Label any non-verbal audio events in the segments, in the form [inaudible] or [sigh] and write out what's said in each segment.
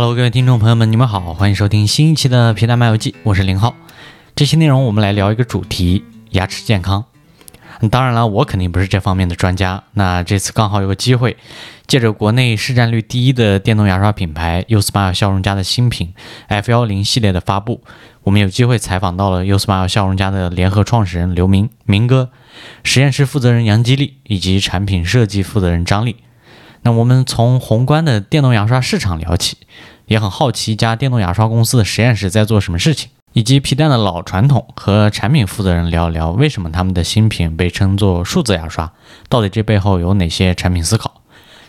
Hello，各位听众朋友们，你们好，欢迎收听新一期的皮蛋漫游记，我是林浩。这期内容我们来聊一个主题：牙齿健康。当然了，我肯定不是这方面的专家。那这次刚好有个机会，借着国内市占率第一的电动牙刷品牌 Usmile 笑容家的新品 F 幺零系列的发布，我们有机会采访到了 Usmile 笑容家的联合创始人刘明明哥、实验室负责人杨吉利以及产品设计负责人张丽。那我们从宏观的电动牙刷市场聊起，也很好奇一家电动牙刷公司的实验室在做什么事情。以及皮蛋的老传统和产品负责人聊一聊，为什么他们的新品被称作数字牙刷？到底这背后有哪些产品思考？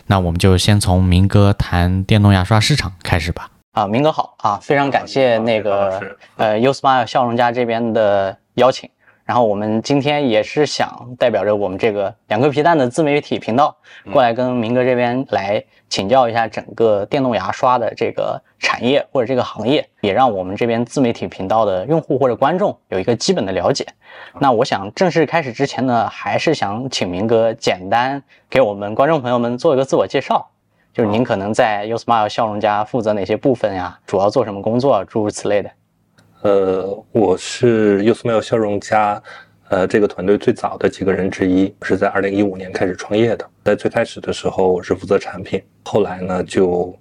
那我们就先从明哥谈电动牙刷市场开始吧。啊，明哥好啊，非常感谢那个呃 Usmile 笑容家这边的邀请。然后我们今天也是想代表着我们这个两个皮蛋的自媒体频道过来跟明哥这边来请教一下整个电动牙刷的这个产业或者这个行业，也让我们这边自媒体频道的用户或者观众有一个基本的了解。那我想正式开始之前呢，还是想请明哥简单给我们观众朋友们做一个自我介绍，就是您可能在 Usmile 笑容家负责哪些部分呀？主要做什么工作？诸如此类的。呃，我是 Usmile 笑容家，呃，这个团队最早的几个人之一，是在二零一五年开始创业的。在最开始的时候，我是负责产品，后来呢就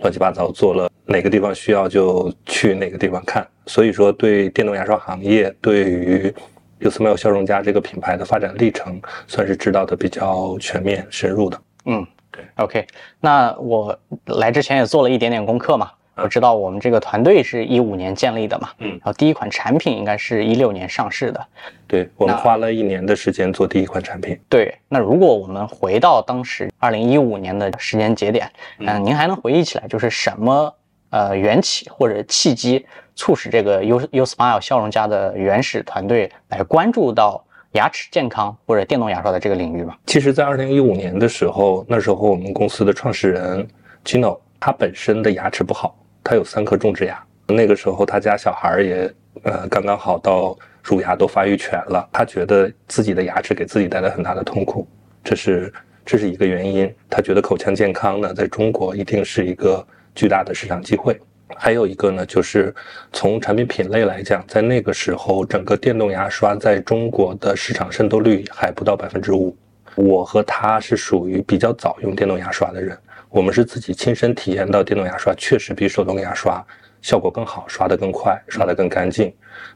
乱七八糟做了，哪个地方需要就去哪个地方看。所以说，对电动牙刷行业，对于 Usmile 笑容家这个品牌的发展历程，算是知道的比较全面、深入的。嗯，对，OK。那我来之前也做了一点点功课嘛。我知道我们这个团队是一五年建立的嘛，嗯，然后第一款产品应该是一六年上市的，对我们花了一年的时间做第一款产品。对，那如果我们回到当时二零一五年的时间节点，嗯，您还能回忆起来就是什么呃缘起或者契机促使这个 U U Smile 笑容家的原始团队来关注到牙齿健康或者电动牙刷的这个领域吗？其实，在二零一五年的时候，那时候我们公司的创始人 Gino 他本身的牙齿不好。他有三颗种植牙，那个时候他家小孩也，呃，刚刚好到乳牙都发育全了。他觉得自己的牙齿给自己带来很大的痛苦，这是这是一个原因。他觉得口腔健康呢，在中国一定是一个巨大的市场机会。还有一个呢，就是从产品品类来讲，在那个时候，整个电动牙刷在中国的市场渗透率还不到百分之五。我和他是属于比较早用电动牙刷的人。我们是自己亲身体验到电动牙刷确实比手动牙刷效果更好，刷得更快，刷得更干净。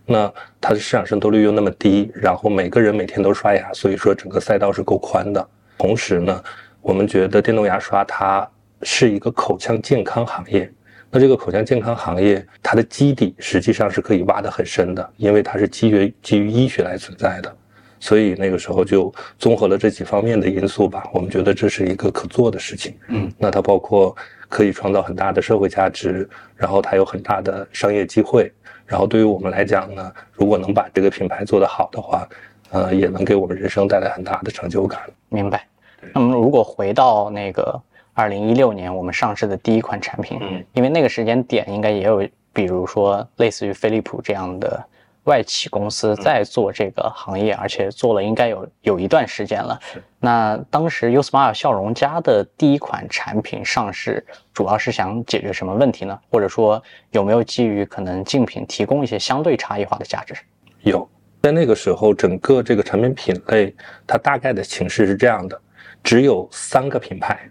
那它的市场渗透率又那么低，然后每个人每天都刷牙，所以说整个赛道是够宽的。同时呢，我们觉得电动牙刷它是一个口腔健康行业。那这个口腔健康行业它的基底实际上是可以挖得很深的，因为它是基于基于医学来存在的。所以那个时候就综合了这几方面的因素吧，我们觉得这是一个可做的事情。嗯，那它包括可以创造很大的社会价值，然后它有很大的商业机会，然后对于我们来讲呢，如果能把这个品牌做得好的话，呃，也能给我们人生带来很大的成就感。明白。那么如果回到那个二零一六年我们上市的第一款产品，嗯，因为那个时间点应该也有，比如说类似于飞利浦这样的。外企公司在做这个行业，而且做了应该有有一段时间了。那当时 Usmile 笑容家的第一款产品上市，主要是想解决什么问题呢？或者说有没有基于可能竞品提供一些相对差异化的价值？有，在那个时候，整个这个产品品类它大概的形式是这样的：只有三个品牌，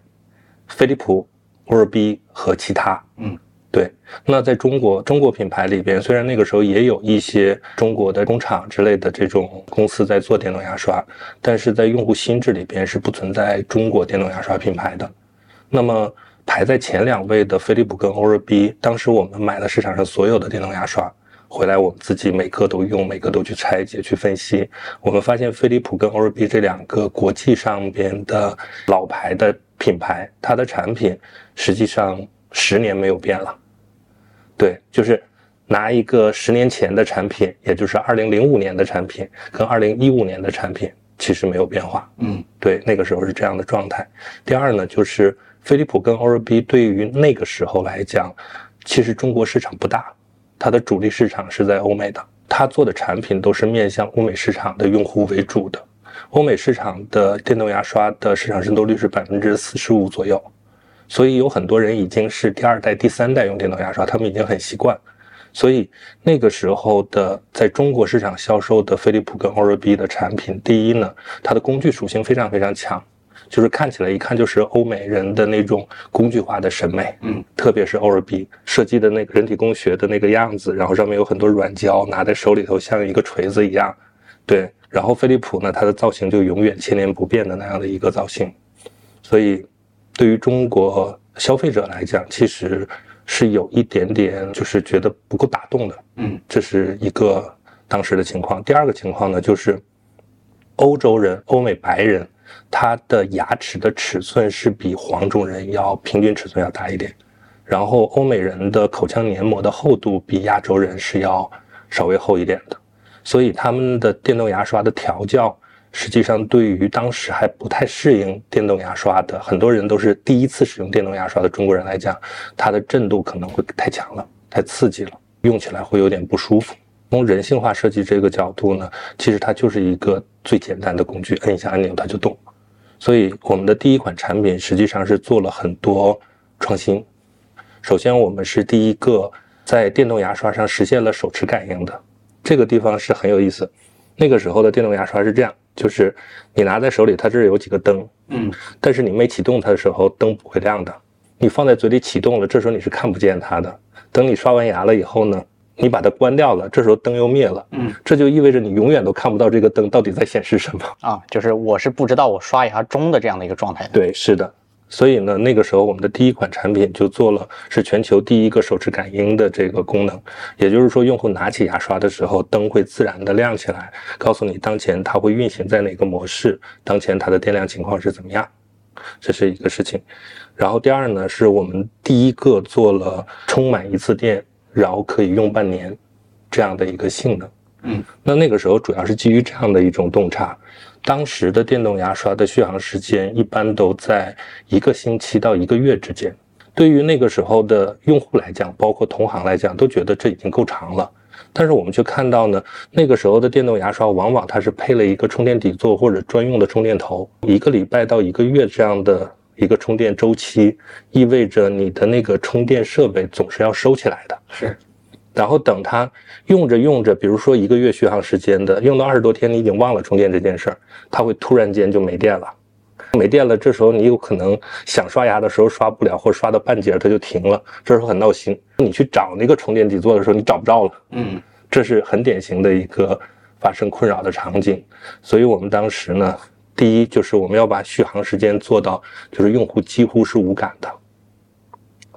飞利浦、Oral-B 和其他。嗯。对，那在中国中国品牌里边，虽然那个时候也有一些中国的工厂之类的这种公司在做电动牙刷，但是在用户心智里边是不存在中国电动牙刷品牌的。那么排在前两位的飞利浦跟 Oral-B，当时我们买了市场上所有的电动牙刷回来，我们自己每个都用，每个都去拆解去分析，我们发现飞利浦跟 Oral-B 这两个国际上边的老牌的品牌，它的产品实际上十年没有变了。对，就是拿一个十年前的产品，也就是二零零五年的产品，跟二零一五年的产品其实没有变化。嗯，对，那个时候是这样的状态。第二呢，就是飞利浦跟 Oral-B 对于那个时候来讲，其实中国市场不大，它的主力市场是在欧美的，它做的产品都是面向欧美市场的用户为主的。欧美市场的电动牙刷的市场渗透率是百分之四十五左右。所以有很多人已经是第二代、第三代用电动牙刷，他们已经很习惯。所以那个时候的在中国市场销售的飞利浦跟 Oral-B 的产品，第一呢，它的工具属性非常非常强，就是看起来一看就是欧美人的那种工具化的审美，嗯，特别是 Oral-B 设计的那个人体工学的那个样子，然后上面有很多软胶，拿在手里头像一个锤子一样，对。然后飞利浦呢，它的造型就永远千年不变的那样的一个造型，所以对于中国消费者来讲，其实。是有一点点，就是觉得不够打动的，嗯，这是一个当时的情况。第二个情况呢，就是欧洲人、欧美白人，他的牙齿的尺寸是比黄种人要平均尺寸要大一点，然后欧美人的口腔黏膜的厚度比亚洲人是要稍微厚一点的，所以他们的电动牙刷的调教。实际上，对于当时还不太适应电动牙刷的很多人，都是第一次使用电动牙刷的中国人来讲，它的震度可能会太强了，太刺激了，用起来会有点不舒服。从人性化设计这个角度呢，其实它就是一个最简单的工具，摁一下按钮它就动。所以，我们的第一款产品实际上是做了很多创新。首先，我们是第一个在电动牙刷上实现了手持感应的，这个地方是很有意思。那个时候的电动牙刷是这样。就是你拿在手里，它这儿有几个灯，嗯，但是你没启动它的时候，灯不会亮的。你放在嘴里启动了，这时候你是看不见它的。等你刷完牙了以后呢，你把它关掉了，这时候灯又灭了，嗯，这就意味着你永远都看不到这个灯到底在显示什么啊。就是我是不知道我刷牙中的这样的一个状态的。对，是的。所以呢，那个时候我们的第一款产品就做了是全球第一个手持感应的这个功能，也就是说，用户拿起牙刷的时候，灯会自然的亮起来，告诉你当前它会运行在哪个模式，当前它的电量情况是怎么样，这是一个事情。然后第二呢，是我们第一个做了充满一次电，然后可以用半年这样的一个性能。嗯，那那个时候主要是基于这样的一种洞察。当时的电动牙刷的续航时间一般都在一个星期到一个月之间，对于那个时候的用户来讲，包括同行来讲，都觉得这已经够长了。但是我们却看到呢，那个时候的电动牙刷往往它是配了一个充电底座或者专用的充电头，一个礼拜到一个月这样的一个充电周期，意味着你的那个充电设备总是要收起来的。是。然后等它用着用着，比如说一个月续航时间的，用到二十多天，你已经忘了充电这件事儿，它会突然间就没电了。没电了，这时候你有可能想刷牙的时候刷不了，或者刷到半截它就停了，这时候很闹心。你去找那个充电底座的时候，你找不着了。嗯，这是很典型的一个发生困扰的场景。所以我们当时呢，第一就是我们要把续航时间做到，就是用户几乎是无感的。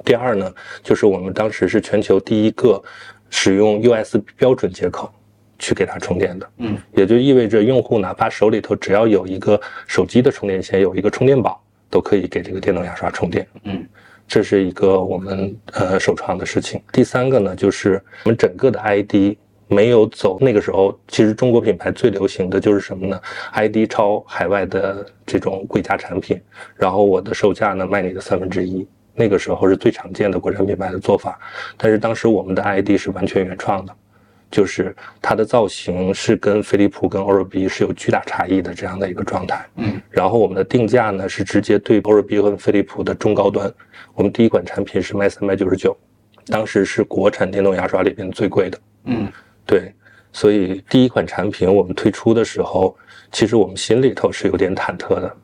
第二呢，就是我们当时是全球第一个使用 USB 标准接口去给它充电的，嗯，也就意味着用户哪怕手里头只要有一个手机的充电线，有一个充电宝，都可以给这个电动牙刷充电，嗯，这是一个我们呃首创的事情。第三个呢，就是我们整个的 ID 没有走那个时候，其实中国品牌最流行的就是什么呢？ID 超海外的这种贵价产品，然后我的售价呢卖你的三分之一。那个时候是最常见的国产品牌的做法，但是当时我们的 ID 是完全原创的，就是它的造型是跟飞利浦跟 Oral-B 是有巨大差异的这样的一个状态。嗯，然后我们的定价呢是直接对 Oral-B 和飞利浦的中高端，我们第一款产品是卖三百九十九，当时是国产电动牙刷里边最贵的。嗯，对，所以第一款产品我们推出的时候，其实我们心里头是有点忐忑的。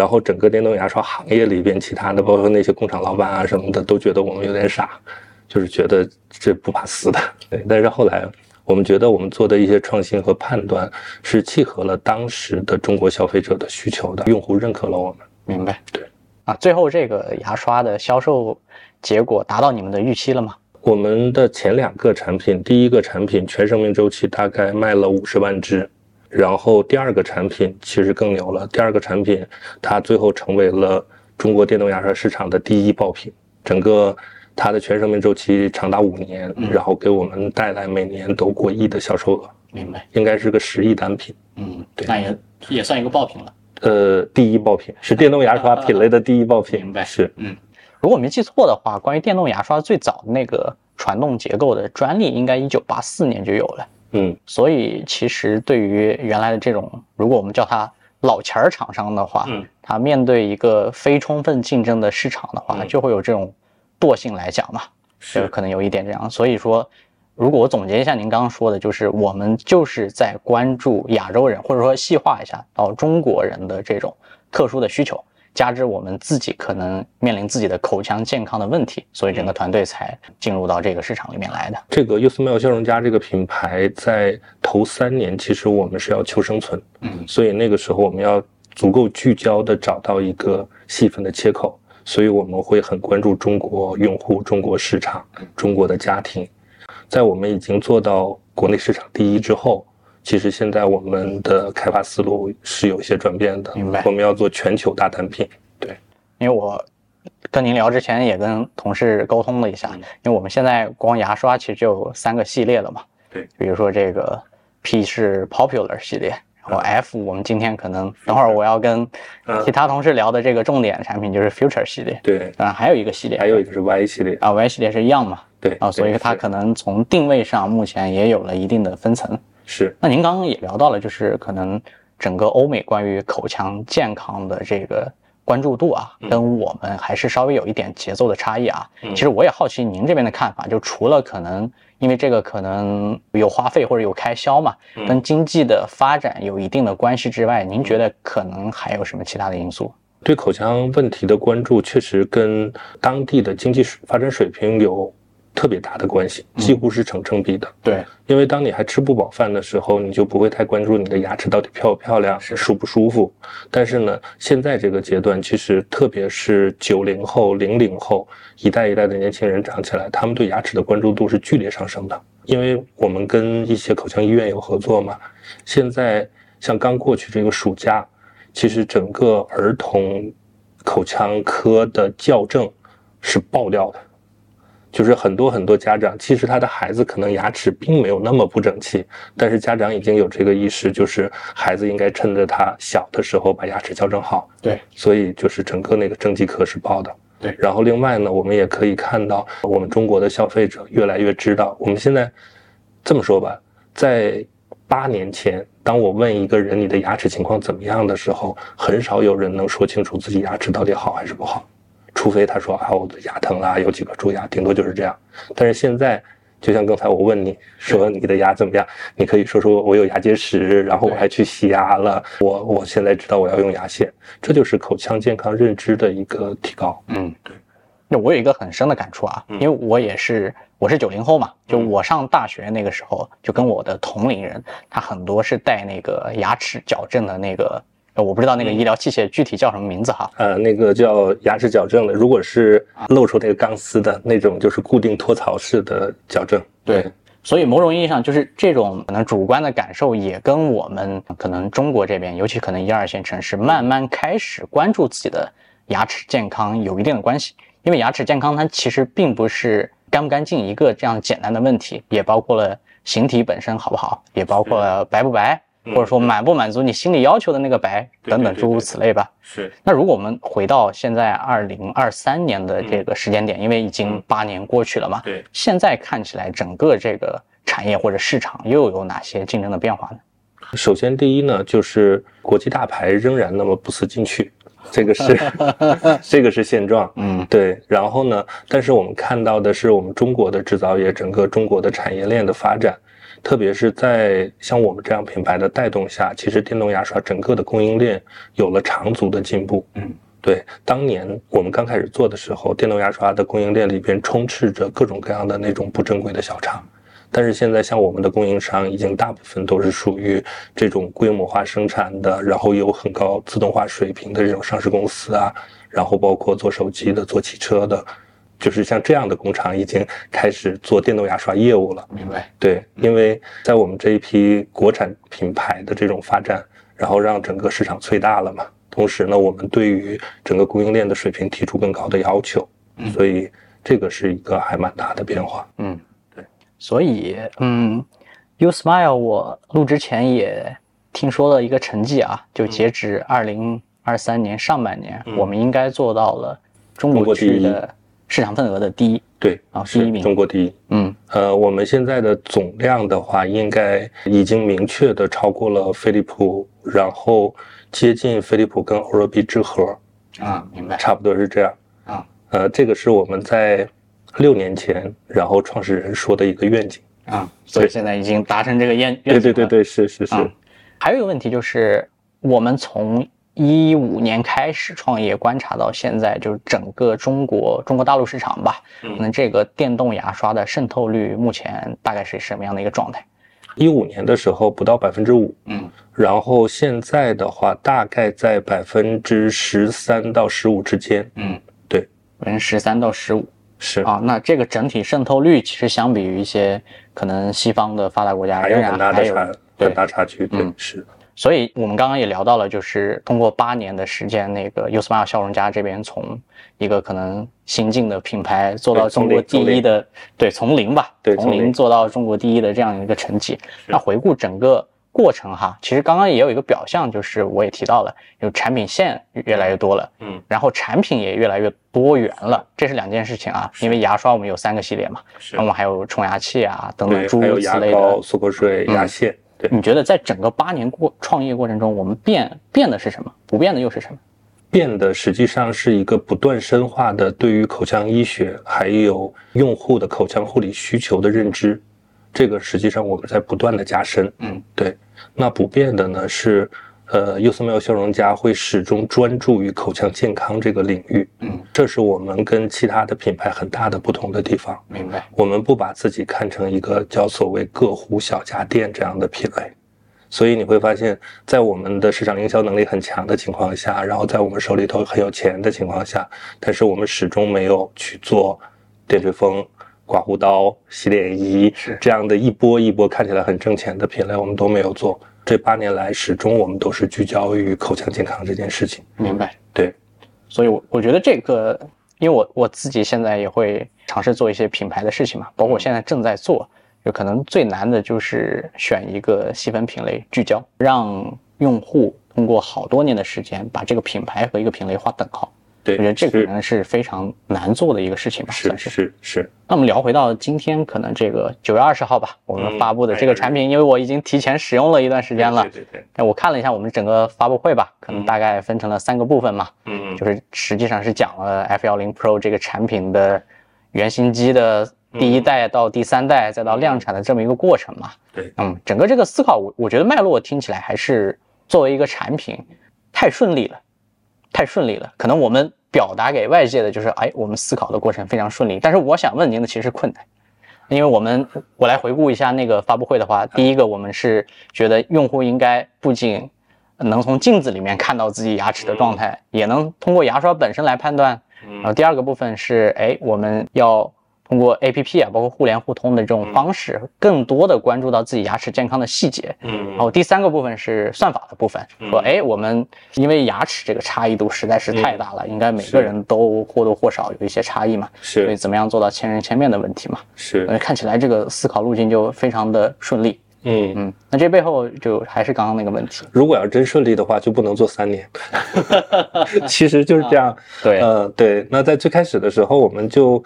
然后整个电动牙刷行业里边，其他的包括那些工厂老板啊什么的，都觉得我们有点傻，就是觉得这不怕死的。对，但是后来我们觉得我们做的一些创新和判断是契合了当时的中国消费者的需求的，用户认可了我们。明白。对。啊，最后这个牙刷的销售结果达到你们的预期了吗？我们的前两个产品，第一个产品全生命周期大概卖了五十万只。然后第二个产品其实更牛了，第二个产品它最后成为了中国电动牙刷市场的第一爆品，整个它的全生命周期长达五年，然后给我们带来每年都过亿的销售额，明白？应该是个十亿单品，嗯，对，那也也算一个爆品了。呃，第一爆品是电动牙刷品类的第一爆品，明白？是，嗯，如果没记错的话，关于电动牙刷最早的那个传动结构的专利，应该一九八四年就有了。嗯，所以其实对于原来的这种，如果我们叫它老钱儿厂商的话，嗯，它面对一个非充分竞争的市场的话，嗯就会有这种惰性来讲嘛，是可能有一点这样。所以说，如果我总结一下您刚刚说的，就是我们就是在关注亚洲人，或者说细化一下到中国人的这种特殊的需求。加之我们自己可能面临自己的口腔健康的问题，所以整个团队才进入到这个市场里面来的。这个 Usmail 笑容家这个品牌在头三年，其实我们是要求生存，嗯，所以那个时候我们要足够聚焦的找到一个细分的切口，所以我们会很关注中国用户、中国市场、中国的家庭。在我们已经做到国内市场第一之后，其实现在我们的开发思路是有一些转变的。明白我们要做全球大单品。对因为我跟您聊之前也跟同事沟通了一下，嗯因为我们现在光牙刷其实就有三个系列了嘛。对，比如说这个 P 是 Popular 系列，然后 F 我们今天可能等会儿我要跟嗯其他同事聊的这个重点产品就是 Future 系列，对，当然还有一个系列，还有一个是 Y 系列。啊 Y 系列是一样嘛。对啊，所以它可能从定位上目前也有了一定的分层。是那您刚刚也聊到了，就是可能整个欧美关于口腔健康的这个关注度啊，跟我们还是稍微有一点节奏的差异啊。嗯其实我也好奇您这边的看法，就除了可能因为这个可能有花费或者有开销嘛，嗯跟经济的发展有一定的关系之外，您觉得可能还有什么其他的因素？对口腔问题的关注，确实跟当地的经济水发展水平有特别大的关系，几乎是成正比的。对，因为当你还吃不饱饭的时候，你就不会太关注你的牙齿到底漂不漂亮、舒不舒服。但是呢，现在这个阶段，其实特别是九零后、零零后一代一代的年轻人长起来，他们对牙齿的关注度是剧烈上升的。因为我们跟一些口腔医院有合作嘛，现在像刚过去这个暑假，其实整个儿童口腔科的校正是爆掉的。就是很多很多家长，其实他的孩子可能牙齿并没有那么不整齐，但是家长已经有这个意识，就是孩子应该趁着他小的时候把牙齿矫正好。对，所以就是整个那个正畸科是报的。对然后另外呢，我们也可以看到，我们中国的消费者越来越知道，我们现在这么说吧，在八年前，当我问一个人你的牙齿情况怎么样的时候，很少有人能说清楚自己牙齿到底好还是不好。除非他说啊，我的牙疼啦，有几颗蛀牙，顶多就是这样。但是现在，就像刚才我问你说你的牙怎么样，你可以说说我有牙结石，然后我还去洗牙了，我我现在知道我要用牙线，这就是口腔健康认知的一个提高。嗯，对。那我有一个很深的感触啊，因为我也是我是九零后嘛，就我上大学那个时候，就跟我的同龄人，他很多是带那个牙齿矫正的那个，呃我不知道那个医疗器械具体叫什么名字哈。呃，那个叫牙齿矫正的，如果是露出那个钢丝的那种，就是固定托槽式的矫正。对，所以某种意义上，就是这种可能主观的感受，也跟我们可能中国这边，尤其可能一二线城市，慢慢开始关注自己的牙齿健康有一定的关系。因为牙齿健康它其实并不是干不干净一个这样简单的问题，也包括了形体本身好不好，也包括了白不白，或者说满不满足你心理要求的那个白等等诸如此类吧。是，那如果我们回到现在二零二三年的这个时间点，因为已经八年过去了嘛，对，现在看起来整个这个产业或者市场又有哪些竞争的变化呢？首先第一呢，就是国际大牌仍然那么不思进取，这个是 [laughs] 这个是现状。嗯，对，然后呢？但是我们看到的是，我们中国的制造业，整个中国的产业链的发展，特别是在像我们这样品牌的带动下，其实电动牙刷整个的供应链有了长足的进步。嗯，对，当年我们刚开始做的时候，电动牙刷的供应链里边充斥着各种各样的那种不正规的小厂。但是现在，像我们的供应商已经大部分都是属于这种规模化生产的，然后有很高自动化水平的这种上市公司啊，然后包括做手机的、做汽车的，就是像这样的工厂已经开始做电动牙刷业务了。明白。对，因为在我们这一批国产品牌的这种发展，然后让整个市场催大了嘛。同时呢，我们对于整个供应链的水平提出更高的要求，所以这个是一个还蛮大的变化。嗯，对。所以，嗯，You Smile，我录之前也听说了一个成绩啊，就截止二零二三年上半年，嗯我们应该做到了中国区的市场份额的第一。对，啊，第一名，中国第一。嗯，呃，我们现在的总量的话，应该已经明确的超过了飞利浦，然后接近飞利浦跟欧若 B 之和。啊，明白，差不多是这样。啊，呃，这个是我们在六年前，然后创始人说的一个愿景。啊，所以现在已经达成这个愿愿景。对对对对，是是是。还有一个问题就是，我们从一五年开始创业，观察到现在，就是整个中国中国大陆市场吧，可能这个电动牙刷的渗透率目前大概是什么样的一个状态？一五年的时候不到百分之五，嗯，然后现在的话大概在百分之十三到十五之间，嗯，对，百分之十三到十五。是。啊，那这个整体渗透率其实相比于一些可能西方的发达国家，还有很大的差，很大差距，对，是。所以，我们刚刚也聊到了，就是通过八年的时间，那个 Usmile 笑容家这边从一个可能新进的品牌做到中国第一的，对，从零吧，对，从零做到中国第一的这样一个成绩。那回顾整个过程哈，其实刚刚也有一个表象，就是我也提到了，有产品线越来越多了，嗯，然后产品也越来越多元了，这是两件事情啊。因为牙刷我们有三个系列嘛，那我们还有冲牙器啊等等诸如此类的，漱口水、牙线。你觉得在整个八年过创业过程中，我们变变的是什么？不变的又是什么？变的实际上是一个不断深化的对于口腔医学还有用户的口腔护理需求的认知，这个实际上我们在不断的加深。嗯，对。那不变的呢是。呃，Usmile 笑容家会始终专注于口腔健康这个领域，嗯，这是我们跟其他的品牌很大的不同的地方。明白，我们不把自己看成一个叫所谓个户小家电这样的品类，所以你会发现在我们的市场营销能力很强的情况下，然后在我们手里头很有钱的情况下，但是我们始终没有去做电吹风、刮胡刀、洗脸仪是这样的一波一波看起来很挣钱的品类，我们都没有做。这八年来，始终我们都是聚焦于口腔健康这件事情。明白，对。所以，我我觉得这个，因为我我自己现在也会尝试做一些品牌的事情嘛，包括我现在正在做，就可能最难的就是选一个细分品类聚焦，让用户通过好多年的时间把这个品牌和一个品类划等号。对，我觉得这可能是非常难做的一个事情吧。是是是。那我们聊回到今天，可能这个九月二十号吧，我们发布的这个产品，因为我已经提前使用了一段时间了。对对对。我看了一下我们整个发布会吧，可能大概分成了三个部分嘛。嗯。就是实际上是讲了 F 幺零 Pro 这个产品的原型机的第一代到第三代再到量产的这么一个过程嘛。对。嗯，整个这个思考，我我觉得脉络听起来还是作为一个产品太顺利了，太顺利了，可能我们。表达给外界的就是，哎，我们思考的过程非常顺利。但是我想问您的其实是困难，因为我们我来回顾一下那个发布会的话，第一个我们是觉得用户应该不仅能从镜子里面看到自己牙齿的状态，也能通过牙刷本身来判断。然后第二个部分是，哎，我们要。通过 A P P 啊，包括互联互通的这种方式，更多的关注到自己牙齿健康的细节。嗯，然后第三个部分是算法的部分，说哎，我们因为牙齿这个差异度实在是太大了，应该每个人都或多或少有一些差异嘛。是，所以怎么样做到千人千面的问题嘛？是，看起来这个思考路径就非常的顺利。嗯嗯，那这背后就还是刚刚那个问题。如果要真顺利的话，就不能做三年。[laughs] 其实就是这样。对，嗯对。那在最开始的时候，我们就。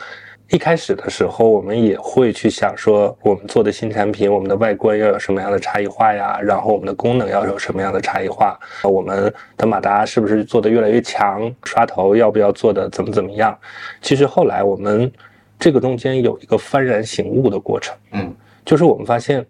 一开始的时候，我们也会去想说，我们做的新产品，我们的外观要有什么样的差异化呀？然后我们的功能要有什么样的差异化？我们的马达是不是做的越来越强？刷头要不要做的怎么怎么样？其实后来我们这个中间有一个幡然醒悟的过程，嗯，就是我们发现。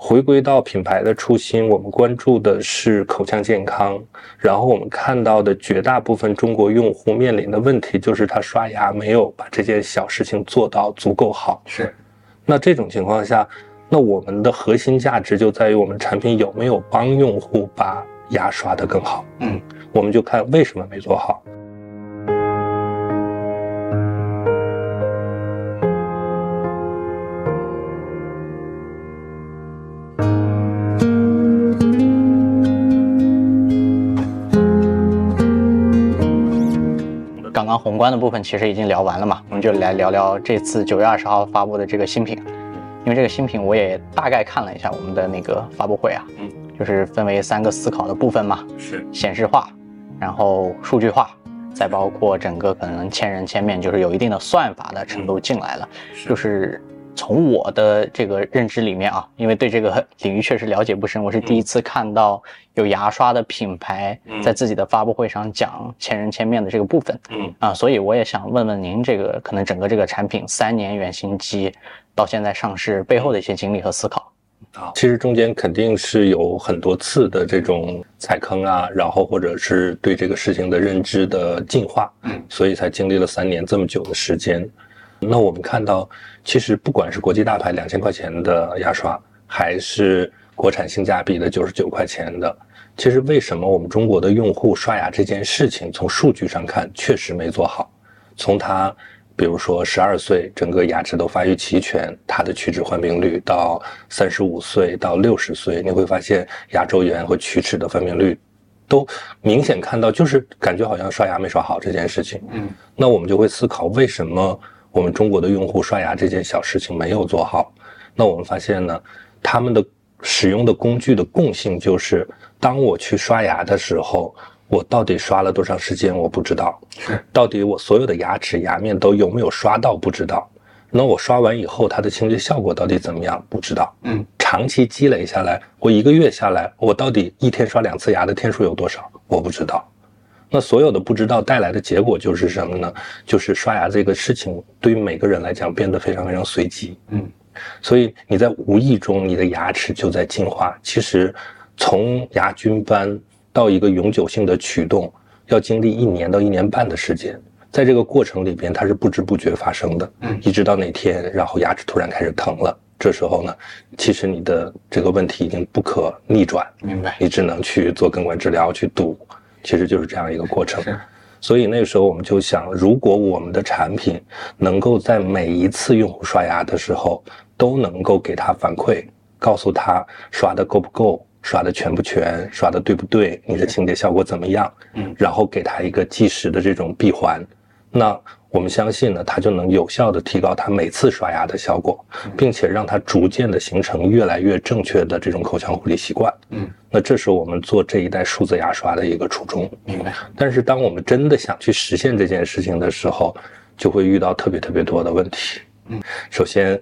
回归到品牌的初心，我们关注的是口腔健康。然后我们看到的绝大部分中国用户面临的问题，就是他刷牙没有把这件小事情做到足够好。是，那这种情况下，那我们的核心价值就在于我们产品有没有帮用户把牙刷得更好。嗯，我们就看为什么没做好。刚刚宏观的部分其实已经聊完了嘛，我们就来聊聊这次九月二十号发布的这个新品。因为这个新品我也大概看了一下我们的那个发布会啊，嗯，就是分为三个思考的部分嘛，是显示化，然后数据化，再包括整个可能千人千面，就是有一定的算法的程度进来了，就是从我的这个认知里面啊，因为对这个领域确实了解不深，我是第一次看到有牙刷的品牌在自己的发布会上讲千人千面的这个部分，嗯啊，所以我也想问问您，这个可能整个这个产品三年原型机到现在上市背后的一些经历和思考。其实中间肯定是有很多次的这种踩坑啊，然后或者是对这个事情的认知的进化，嗯，所以才经历了三年这么久的时间。那我们看到，其实不管是国际大牌两千块钱的牙刷，还是国产性价比的九十九块钱的，其实为什么我们中国的用户刷牙这件事情，从数据上看确实没做好，从他。比如说，十二岁整个牙齿都发育齐全，他的龋齿患病率到三十五岁到六十岁，你会发现牙周炎和龋齿的患病率都明显看到，就是感觉好像刷牙没刷好这件事情。嗯，那我们就会思考，为什么我们中国的用户刷牙这件小事情没有做好？那我们发现呢，他们的使用的工具的共性就是，当我去刷牙的时候。我到底刷了多长时间？我不知道。到底我所有的牙齿牙面都有没有刷到？不知道。那我刷完以后，它的清洁效果到底怎么样？不知道。嗯。长期积累下来，我一个月下来，我到底一天刷两次牙的天数有多少？我不知道。那所有的不知道带来的结果就是什么呢？就是刷牙这个事情对于每个人来讲变得非常非常随机。嗯。所以你在无意中，你的牙齿就在进化。其实从牙菌斑。到一个永久性的驱动，要经历一年到一年半的时间，在这个过程里边，它是不知不觉发生的，嗯，一直到哪天，然后牙齿突然开始疼了，这时候呢，其实你的这个问题已经不可逆转，明白？你只能去做根管治疗去堵，其实就是这样一个过程。所以那个时候我们就想，如果我们的产品能够在每一次用户刷牙的时候都能够给他反馈，告诉他刷的够不够。刷的全不全，刷的对不对？你的清洁效果怎么样？嗯，然后给他一个计时的这种闭环，那我们相信呢，它就能有效的提高它每次刷牙的效果，并且让它逐渐的形成越来越正确的这种口腔护理习惯。嗯，那这是我们做这一代数字牙刷的一个初衷。明白。但是当我们真的想去实现这件事情的时候，就会遇到特别特别多的问题。嗯，首先。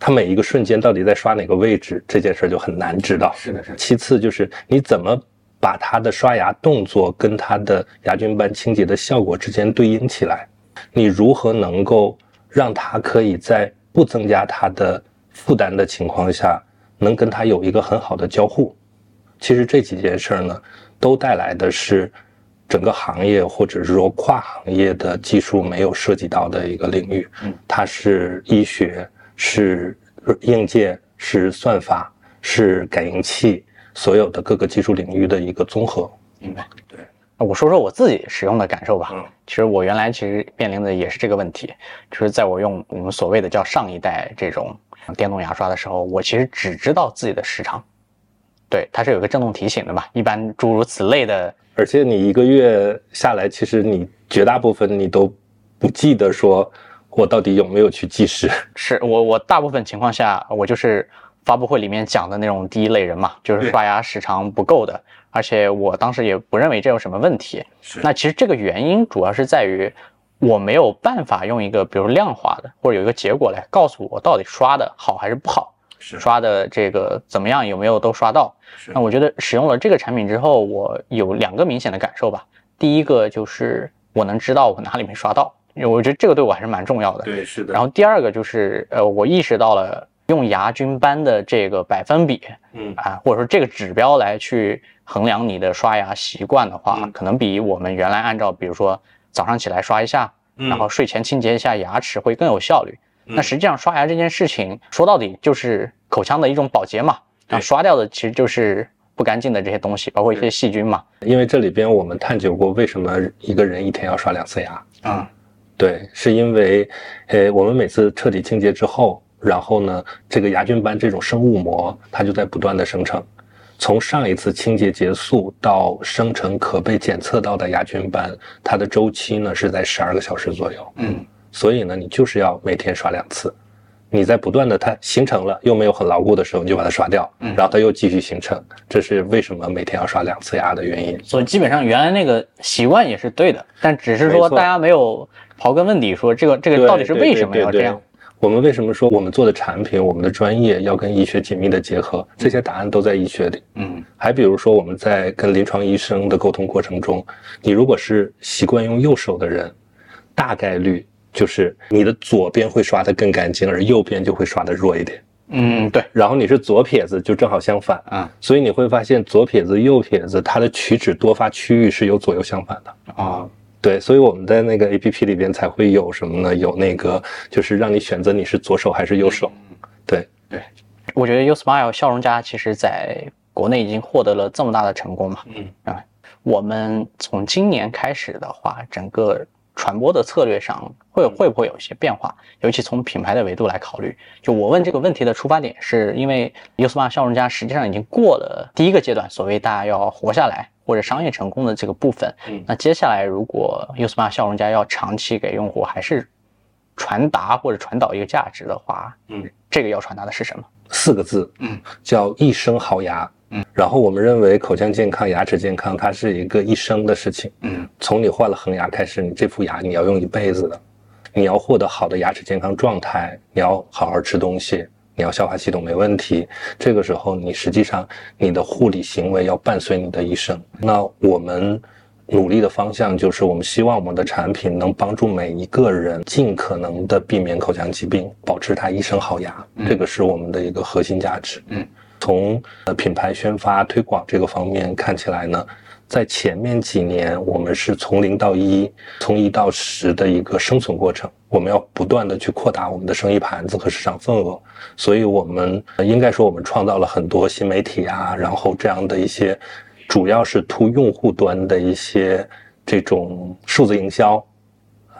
它每一个瞬间到底在刷哪个位置，这件事就很难知道。是的，是。其次就是你怎么把它的刷牙动作跟它的牙菌斑清洁的效果之间对应起来？你如何能够让他可以在不增加他的负担的情况下，能跟他有一个很好的交互？其实这几件事儿呢，都带来的是整个行业或者是说跨行业的技术没有涉及到的一个领域。嗯，它是医学。是硬件，是算法，是感应器，所有的各个技术领域的一个综合。明白？对。我说说我自己使用的感受吧。嗯。其实我原来其实面临的也是这个问题，就是在我用我们所谓的叫上一代这种电动牙刷的时候，我其实只知道自己的时长。对，它是有个震动提醒的嘛。一般诸如此类的。而且你一个月下来，其实你绝大部分你都不记得说。我到底有没有去计时？[laughs] 是我，我大部分情况下，我就是发布会里面讲的那种第一类人嘛，就是刷牙时长不够的，而且我当时也不认为这有什么问题。是，那其实这个原因主要是在于我没有办法用一个比如量化的或者有一个结果来告诉我到底刷的好还是不好，是刷的这个怎么样，有没有都刷到。那我觉得使用了这个产品之后，我有两个明显的感受吧。第一个就是我能知道我哪里没刷到。因为我觉得这个对我还是蛮重要的。对，是的。然后第二个就是，呃，我意识到了用牙菌斑的这个百分比，嗯啊，或者说这个指标来去衡量你的刷牙习惯的话，可能比我们原来按照，比如说早上起来刷一下，然后睡前清洁一下牙齿会更有效率。那实际上刷牙这件事情说到底就是口腔的一种保洁嘛，那刷掉的其实就是不干净的这些东西，包括一些细菌嘛。因为这里边我们探究过，为什么一个人一天要刷两次牙啊？对，是因为，呃，我们每次彻底清洁之后，然后呢，这个牙菌斑这种生物膜，它就在不断的生成。从上一次清洁结束到生成可被检测到的牙菌斑，它的周期呢是在十二个小时左右。嗯，所以呢，你就是要每天刷两次。你在不断的它形成了又没有很牢固的时候，你就把它刷掉，然后它又继续形成，这是为什么每天要刷两次牙的原因。所以基本上原来那个习惯也是对的，但只是说大家没有刨根问底，说这个这个到底是为什么要这样。我们为什么说我们做的产品，我们的专业要跟医学紧密的结合？这些答案都在医学里。嗯，还比如说我们在跟临床医生的沟通过程中，你如果是习惯用右手的人，大概率就是你的左边会刷得更干净，而右边就会刷得弱一点。嗯，对。然后你是左撇子，就正好相反啊。所以你会发现左撇子、右撇子，它的取脂多发区域是有左右相反的啊。对，所以我们在那个 A P P 里边才会有什么呢？有那个就是让你选择你是左手还是右手。对对，我觉得 U Smile 笑容家其实在国内已经获得了这么大的成功嘛。嗯啊，我们从今年开始的话，整个传播的策略上会会不会有一些变化？尤其从品牌的维度来考虑。就我问这个问题的出发点，是因为 U Smile 笑容家实际上已经过了第一个阶段，所谓大家要活下来。或者商业成功的这个部分，嗯，那接下来如果 Usma 笑容家要长期给用户还是传达或者传导一个价值的话，嗯，这个要传达的是什么？四个字，嗯，叫一生好牙，嗯，然后我们认为口腔健康、牙齿健康，它是一个一生的事情，嗯，从你换了恒牙开始，你这副牙你要用一辈子的，你要获得好的牙齿健康状态，你要好好吃东西。你要消化系统没问题，这个时候你实际上你的护理行为要伴随你的一生。那我们努力的方向就是，我们希望我们的产品能帮助每一个人尽可能的避免口腔疾病，保持他一生好牙。这个是我们的一个核心价值。嗯，从呃品牌宣发推广这个方面看起来呢。在前面几年，我们是从零到一，从一到十的一个生存过程。我们要不断的去扩大我们的生意盘子和市场份额，所以我们应该说我们创造了很多新媒体啊，然后这样的一些，主要是突用户端的一些这种数字营销，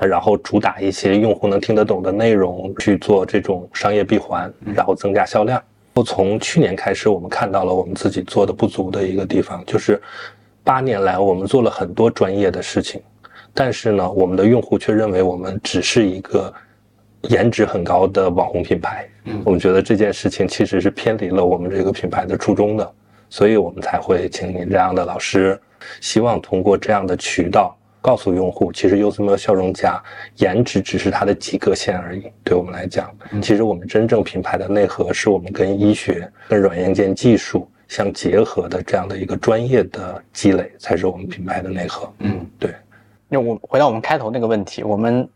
然后主打一些用户能听得懂的内容去做这种商业闭环，然后增加销量。从去年开始，我们看到了我们自己做的不足的一个地方，就是。八年来，我们做了很多专业的事情，但是呢，我们的用户却认为我们只是一个颜值很高的网红品牌。嗯，我们觉得这件事情其实是偏离了我们这个品牌的初衷的，所以我们才会请您这样的老师，希望通过这样的渠道告诉用户，其实优思妙笑容家颜值只是它的及格线而已。对我们来讲，其实我们真正品牌的内核是我们跟医学、跟软硬件技术。相结合的这样的一个专业的积累，才是我们品牌的内核。嗯，对。那我回到我们开头那个问题，我们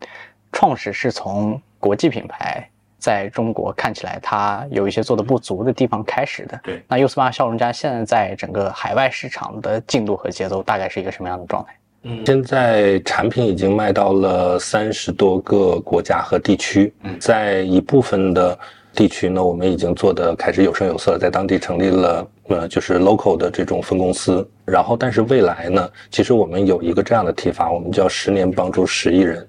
创始是从国际品牌在中国看起来它有一些做的不足的地方开始的。对。那 U 四八笑容家现在在整个海外市场的进度和节奏大概是一个什么样的状态？嗯，现在产品已经卖到了三十多个国家和地区。嗯，在一部分的。地区呢，我们已经做的开始有声有色，在当地成立了呃，就是 local 的这种分公司。然后，但是未来呢，其实我们有一个这样的提法，我们叫十年帮助十亿人，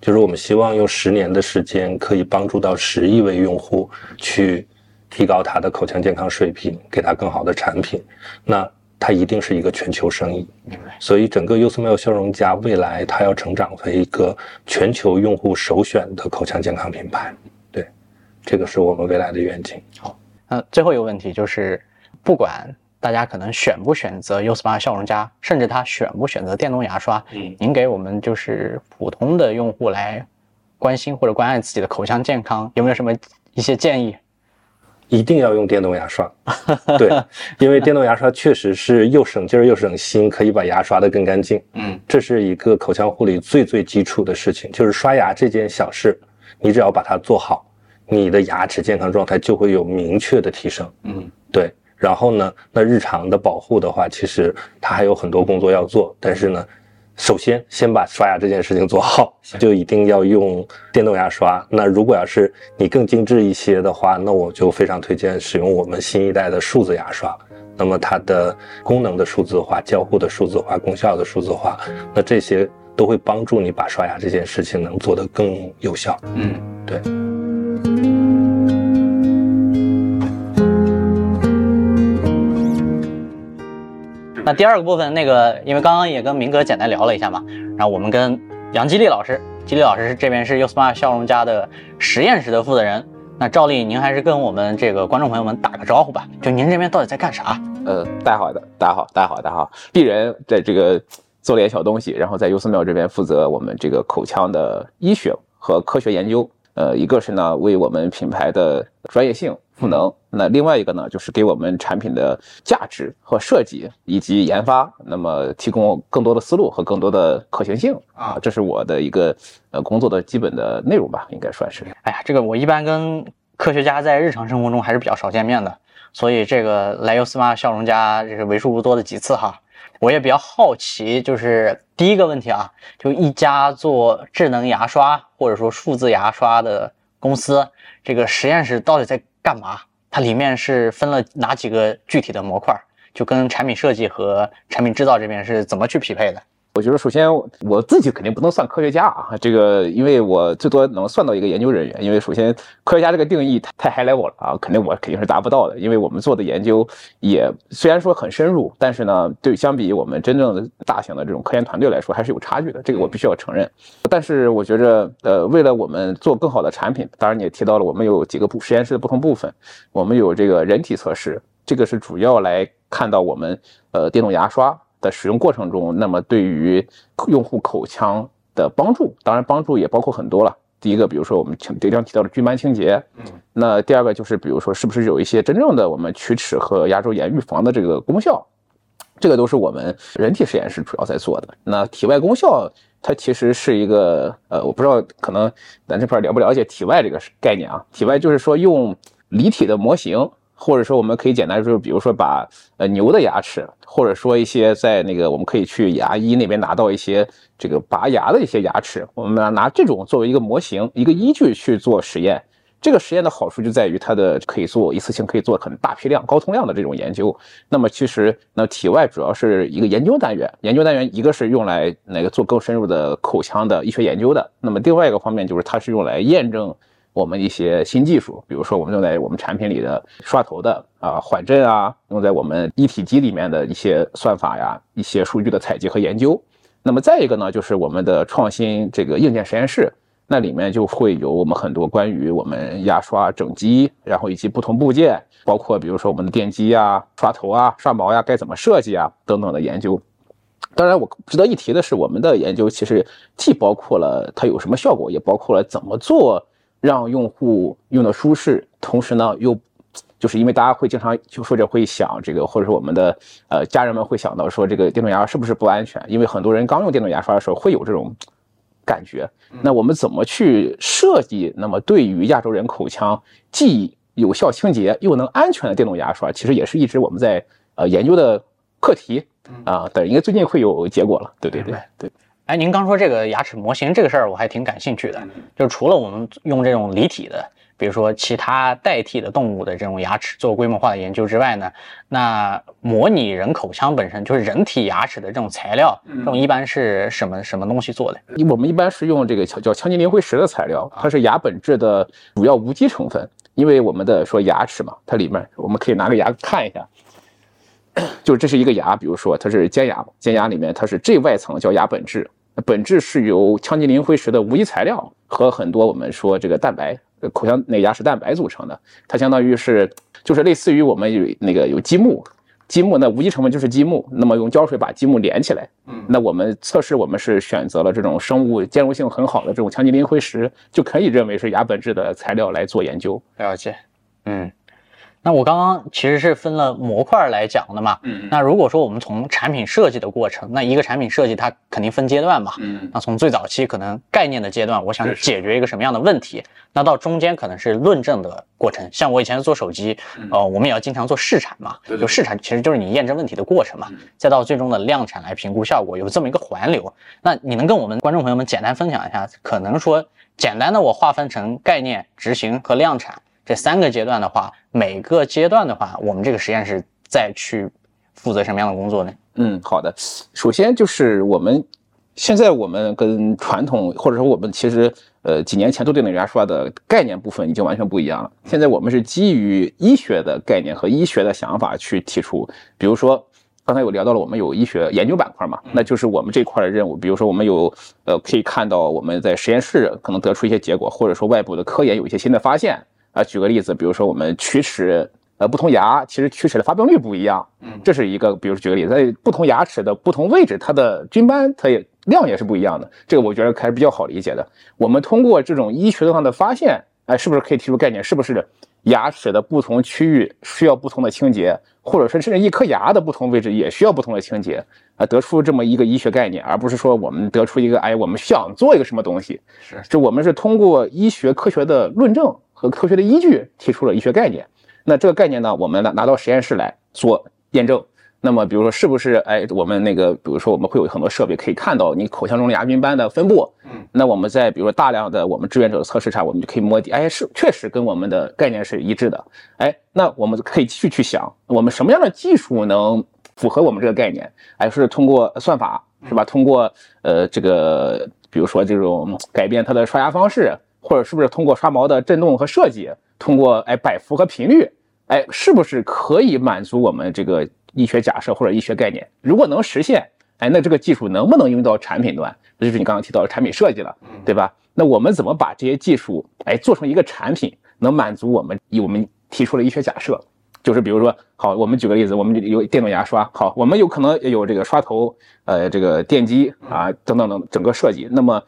就是我们希望用十年的时间，可以帮助到十亿位用户去提高他的口腔健康水平，给他更好的产品。那它一定是一个全球生意。所以，整个 u s m i l 笑容家未来它要成长为一个全球用户首选的口腔健康品牌。对这个是我们未来的愿景。好，那最后一个问题就是，不管大家可能选不选择 U Spa 笑容家，甚至他选不选择电动牙刷，嗯，您给我们就是普通的用户来关心或者关爱自己的口腔健康，有没有什么一些建议？一定要用电动牙刷，[laughs] 对，因为电动牙刷确实是又省劲儿又省心，可以把牙刷得更干净。嗯，这是一个口腔护理最最基础的事情，就是刷牙这件小事，你只要把它做好。你的牙齿健康状态就会有明确的提升，嗯，对。然后呢，那日常的保护的话，其实它还有很多工作要做。但是呢，首先先把刷牙这件事情做好，就一定要用电动牙刷。那如果要是你更精致一些的话，那我就非常推荐使用我们新一代的数字牙刷。那么它的功能的数字化、交互的数字化、功效的数字化，那这些都会帮助你把刷牙这件事情能做得更有效。嗯，对。那第二个部分，那个因为刚刚也跟明哥简单聊了一下嘛，然后我们跟杨基利老师，基利老师这边是 u s m a 笑容家的实验室的负责人，那照例您还是跟我们这个观众朋友们打个招呼吧，就您这边到底在干啥？呃，大家好，大家好，大家好，大家好。鄙人在这个做了点小东西，然后在优思妙这边负责我们这个口腔的医学和科学研究。呃，一个是呢为我们品牌的专业性赋能，那另外一个呢就是给我们产品的价值和设计以及研发，那么提供更多的思路和更多的可行性啊，这是我的一个呃工作的基本的内容吧，应该算是。哎呀，这个我一般跟科学家在日常生活中还是比较少见面的，所以这个来优斯玛笑容家这是为数不多的几次哈。我也比较好奇，就是第一个问题啊，就一家做智能牙刷或者说数字牙刷的公司，这个实验室到底在干嘛？它里面是分了哪几个具体的模块？就跟产品设计和产品制造这边是怎么去匹配的？我觉得首先我自己肯定不能算科学家啊，这个因为我最多能算到一个研究人员。因为首先科学家这个定义太太 high level 了啊，肯定我肯定是达不到的。因为我们做的研究也虽然说很深入，但是呢，对相比我们真正的大型的这种科研团队来说，还是有差距的。这个我必须要承认。但是我觉着，呃，为了我们做更好的产品，当然你也提到了，我们有几个部实验室的不同部分，我们有这个人体测试，这个是主要来看到我们呃电动牙刷。的使用过程中，那么对于用户口腔的帮助，当然帮助也包括很多了。第一个，比如说我们经常提到的菌斑清洁，嗯，那第二个就是比如说是不是有一些真正的我们龋齿和牙周炎预防的这个功效，这个都是我们人体实验室主要在做的。那体外功效，它其实是一个呃，我不知道可能咱这块了不了解体外这个概念啊？体外就是说用离体的模型。或者说，我们可以简单说，比如说把呃牛的牙齿，或者说一些在那个我们可以去牙医那边拿到一些这个拔牙的一些牙齿，我们拿这种作为一个模型、一个依据去做实验。这个实验的好处就在于它的可以做一次性，可以做很大批量、高通量的这种研究。那么其实那体外主要是一个研究单元，研究单元一个是用来那个做更深入的口腔的医学研究的，那么另外一个方面就是它是用来验证。我们一些新技术，比如说我们用在我们产品里的刷头的啊缓震啊，用在我们一体机里面的一些算法呀，一些数据的采集和研究。那么再一个呢，就是我们的创新这个硬件实验室，那里面就会有我们很多关于我们牙刷整机，然后以及不同部件，包括比如说我们的电机啊、刷头啊、刷毛呀该怎么设计啊等等的研究。当然，我值得一提的是，我们的研究其实既包括了它有什么效果，也包括了怎么做。让用户用的舒适，同时呢，又就是因为大家会经常就或者会想这个，或者是我们的呃家人们会想到说这个电动牙刷是不是不安全？因为很多人刚用电动牙刷的时候会有这种感觉。那我们怎么去设计？那么对于亚洲人口腔既有效清洁又能安全的电动牙刷，其实也是一直我们在呃研究的课题啊。对，应该最近会有结果了。对对对对。哎，您刚说这个牙齿模型这个事儿，我还挺感兴趣的。就除了我们用这种离体的，比如说其他代替的动物的这种牙齿做规模化的研究之外呢，那模拟人口腔本身就是人体牙齿的这种材料，这种一般是什么什么东西做的？我们一般是用这个叫叫羟基磷灰石的材料，它是牙本质的主要无机成分。因为我们的说牙齿嘛，它里面我们可以拿个牙看一下，就这是一个牙，比如说它是尖牙，尖牙里面它是这外层叫牙本质。本质是由羟基磷灰石的无机材料和很多我们说这个蛋白，口腔那牙齿蛋白组成的。它相当于是就是类似于我们有那个有积木，积木那无机成分就是积木。那么用胶水把积木连起来。嗯，那我们测试我们是选择了这种生物兼容性很好的这种羟基磷灰石，就可以认为是牙本质的材料来做研究。了解，嗯。那我刚刚其实是分了模块来讲的嘛，嗯，那如果说我们从产品设计的过程，那一个产品设计它肯定分阶段嘛，嗯，那从最早期可能概念的阶段，我想解决一个什么样的问题，那到中间可能是论证的过程，像我以前做手机，呃，我们也要经常做试产嘛，就试产其实就是你验证问题的过程嘛，再到最终的量产来评估效果，有这么一个环流。那你能跟我们观众朋友们简单分享一下，可能说简单的我划分成概念、执行和量产。这三个阶段的话，每个阶段的话，我们这个实验室再去负责什么样的工作呢？嗯，好的。首先就是我们现在我们跟传统或者说我们其实呃几年前做电动牙刷的概念部分已经完全不一样了。现在我们是基于医学的概念和医学的想法去提出，比如说刚才有聊到了我们有医学研究板块嘛，那就是我们这块的任务。比如说我们有呃可以看到我们在实验室可能得出一些结果，或者说外部的科研有一些新的发现。啊，举个例子，比如说我们龋齿，呃，不同牙其实龋齿的发病率不一样，嗯，这是一个，比如举个例子，在不同牙齿的不同位置，它的菌斑它也量也是不一样的，这个我觉得还是比较好理解的。我们通过这种医学上的发现，哎，是不是可以提出概念？是不是牙齿的不同区域需要不同的清洁，或者说甚至一颗牙的不同位置也需要不同的清洁啊？得出这么一个医学概念，而不是说我们得出一个，哎，我们想做一个什么东西，是，就我们是通过医学科学的论证和科学的依据提出了医学概念。那这个概念呢，我们拿拿到实验室来做验证。那么，比如说，是不是哎，我们那个，比如说，我们会有很多设备可以看到你口腔中的牙菌斑的分布。嗯，那我们在比如说大量的我们志愿者的测试上，我们就可以摸底，哎，是确实跟我们的概念是一致的。哎，那我们可以继续去想，我们什么样的技术能符合我们这个概念？哎，是通过算法是吧？通过呃这个，比如说这种改变它的刷牙方式，或者是不是通过刷毛的震动和设计，通过哎摆幅和频率，哎，是不是可以满足我们这个？医学假设或者医学概念，如果能实现，哎，那这个技术能不能用到产品端？这就是你刚刚提到的产品设计了，对吧？那我们怎么把这些技术，哎，做成一个产品，能满足我们以我们提出了医学假设？就是比如说，好，我们举个例子，我们有电动牙刷，好，我们有可能有这个刷头，呃，这个电机啊，等等等整个设计。那么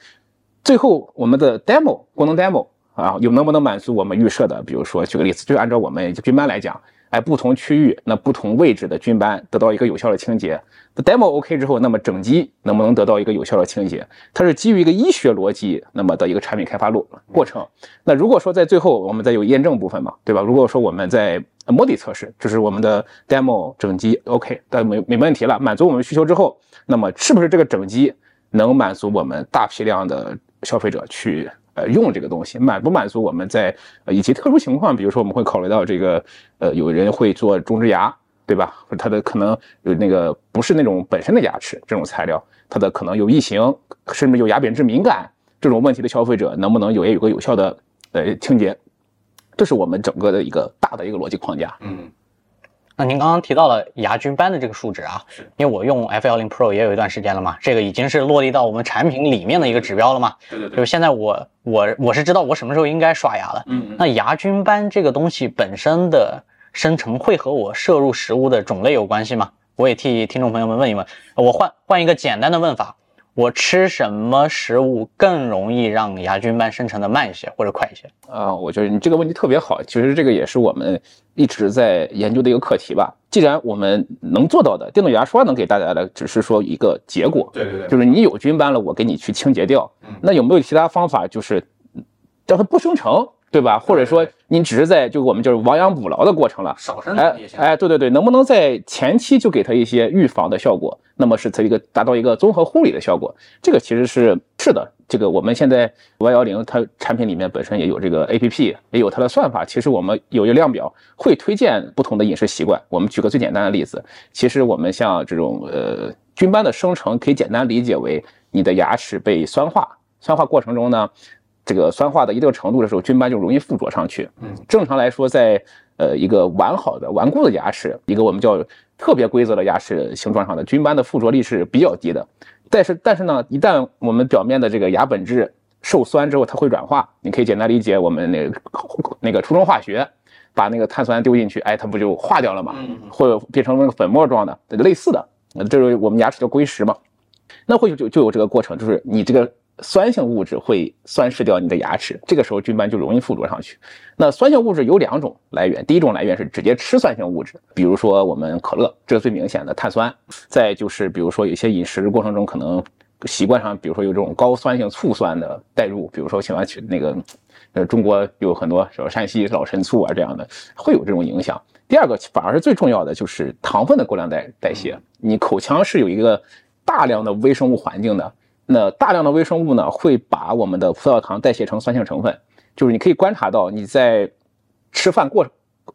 最后我们的 demo 功能 demo 啊，有能不能满足我们预设的？比如说举个例子，就按照我们菌斑来讲。哎，不同区域那不同位置的菌斑得到一个有效的清洁。demo OK 之后，那么整机能不能得到一个有效的清洁？它是基于一个医学逻辑那么的一个产品开发路过程。那如果说在最后我们再有验证部分嘛，对吧？如果说我们在摸底测试，就是我们的 demo 整机 OK，但没没问题了，满足我们需求之后，那么是不是这个整机能满足我们大批量的消费者去？呃，用这个东西满不满足我们在呃以及特殊情况，比如说我们会考虑到这个呃有人会做种植牙，对吧？或者他的可能有那个不是那种本身的牙齿这种材料，它的可能有异形，甚至有牙本质敏感这种问题的消费者，能不能有也有个有效的呃清洁？这是我们整个的一个大的一个逻辑框架。嗯。那您刚刚提到了牙菌斑的这个数值啊，是因为我用 F 幺零 Pro 也有一段时间了嘛，这个已经是落地到我们产品里面的一个指标了嘛。对对对。就是现在我我我是知道我什么时候应该刷牙了。嗯嗯。那牙菌斑这个东西本身的生成会和我摄入食物的种类有关系吗？我也替听众朋友们问一问。我换换一个简单的问法。我吃什么食物更容易让牙菌斑生成的慢一些或者快一些？啊，我觉得你这个问题特别好。其实这个也是我们一直在研究的一个课题吧。既然我们能做到的电动牙刷能给大家的只是说一个结果，对对对，就是你有菌斑了，我给你去清洁掉。那有没有其他方法，就是让它不生成？对吧？或者说您只是在就我们就是亡羊补牢的过程了，少生产也行。哎，对对对，能不能在前期就给他一些预防的效果？那么是它一个达到一个综合护理的效果。这个其实是是的。这个我们现在 Y 幺零它产品里面本身也有这个 APP，也有它的算法。其实我们有一个量表，会推荐不同的饮食习惯。我们举个最简单的例子，其实我们像这种呃菌斑的生成，可以简单理解为你的牙齿被酸化，酸化过程中呢。这个酸化到一定程度的时候，菌斑就容易附着上去。嗯，正常来说，在呃一个完好的顽固的牙齿，一个我们叫特别规则的牙齿形状上的菌斑的附着力是比较低的。但是但是呢，一旦我们表面的这个牙本质受酸之后，它会软化。你可以简单理解我们那个那个初中化学，把那个碳酸丢进去，哎，它不就化掉了吗？或者变成那个粉末状的，类似的，这是我们牙齿叫硅石嘛。那会就就有这个过程，就是你这个。酸性物质会酸蚀掉你的牙齿，这个时候菌斑就容易附着上去。那酸性物质有两种来源，第一种来源是直接吃酸性物质，比如说我们可乐，这是最明显的碳酸。再就是比如说有些饮食过程中可能习惯上，比如说有这种高酸性醋酸的代入，比如说喜欢去那个，呃，中国有很多什么山西老陈醋啊这样的，会有这种影响。第二个反而是最重要的，就是糖分的过量代代谢。你口腔是有一个大量的微生物环境的。那大量的微生物呢，会把我们的葡萄糖代谢成酸性成分，就是你可以观察到你在吃饭过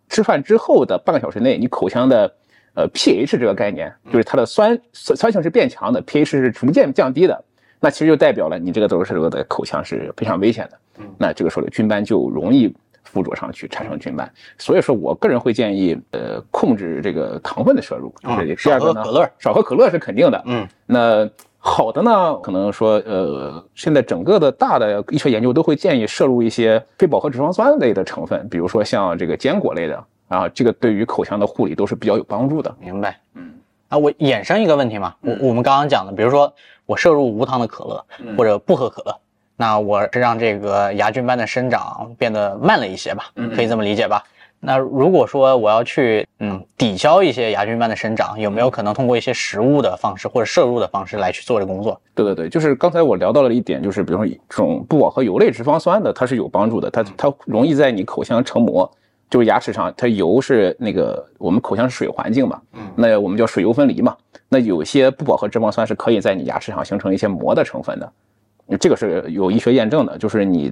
吃饭之后的半个小时内，你口腔的呃 pH 这个概念，就是它的酸酸酸性是变强的，pH 是逐渐降低的，那其实就代表了你这个时候的口腔是非常危险的。那这个时候的菌斑就容易附着上去，产生菌斑。所以说我个人会建议，呃，控制这个糖分的摄入。第二个呢，少喝可乐，少喝可乐是肯定的。嗯，那。好的呢，可能说，呃，现在整个的大的医学研究都会建议摄入一些非饱和脂肪酸类的成分，比如说像这个坚果类的啊，这个对于口腔的护理都是比较有帮助的。明白，嗯，啊，我衍生一个问题嘛，我我们刚刚讲的，比如说我摄入无糖的可乐或者不喝可乐，那我是让这个牙菌斑的生长变得慢了一些吧，可以这么理解吧？那如果说我要去嗯抵消一些牙菌斑的生长，有没有可能通过一些食物的方式或者摄入的方式来去做这工作？对对对，就是刚才我聊到了一点，就是比如说这种不饱和油类脂肪酸的，它是有帮助的，它它容易在你口腔成膜，就是牙齿上，它油是那个我们口腔是水环境嘛，嗯，那我们叫水油分离嘛，那有些不饱和脂肪酸是可以在你牙齿上形成一些膜的成分的，这个是有医学验证的，就是你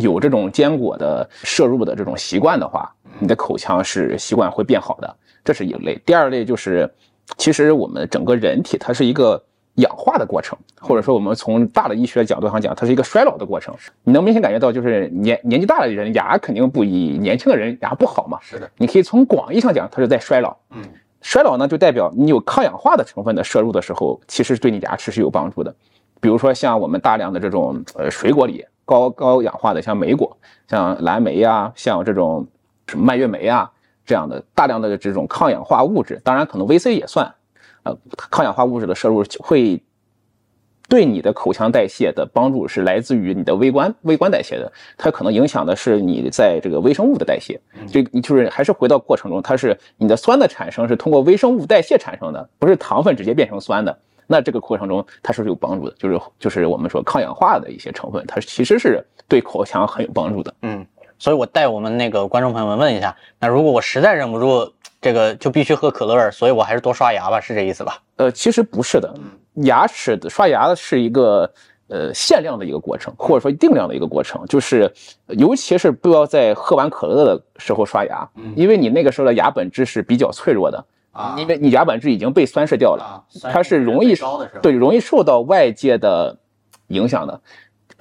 有这种坚果的摄入的这种习惯的话。你的口腔是习惯会变好的，这是一类。第二类就是，其实我们整个人体它是一个氧化的过程，或者说我们从大的医学角度上讲，它是一个衰老的过程。你能明显感觉到，就是年年纪大的人牙肯定不比年轻的人牙不好嘛。是的，你可以从广义上讲，它是在衰老。嗯，衰老呢，就代表你有抗氧化的成分的摄入的时候，其实对你牙齿是有帮助的。比如说像我们大量的这种呃水果里高高氧化的，像莓果、像蓝莓呀，像这种。什么蔓越莓啊，这样的大量的这种抗氧化物质，当然可能 VC 也算，呃，抗氧化物质的摄入会对你的口腔代谢的帮助是来自于你的微观微观代谢的，它可能影响的是你在这个微生物的代谢。这你就是还是回到过程中，它是你的酸的产生是通过微生物代谢产生的，不是糖分直接变成酸的。那这个过程中它是有帮助的，就是就是我们说抗氧化的一些成分，它其实是对口腔很有帮助的。嗯。所以，我带我们那个观众朋友们问一下，那如果我实在忍不住这个，就必须喝可乐，所以我还是多刷牙吧，是这意思吧？呃，其实不是的，牙齿的刷牙是一个呃限量的一个过程，或者说定量的一个过程，就是尤其是不要在喝完可乐的时候刷牙，因为你那个时候的牙本质是比较脆弱的啊，因为你牙本质已经被酸蚀掉了，它是容易对容易受到外界的影响的。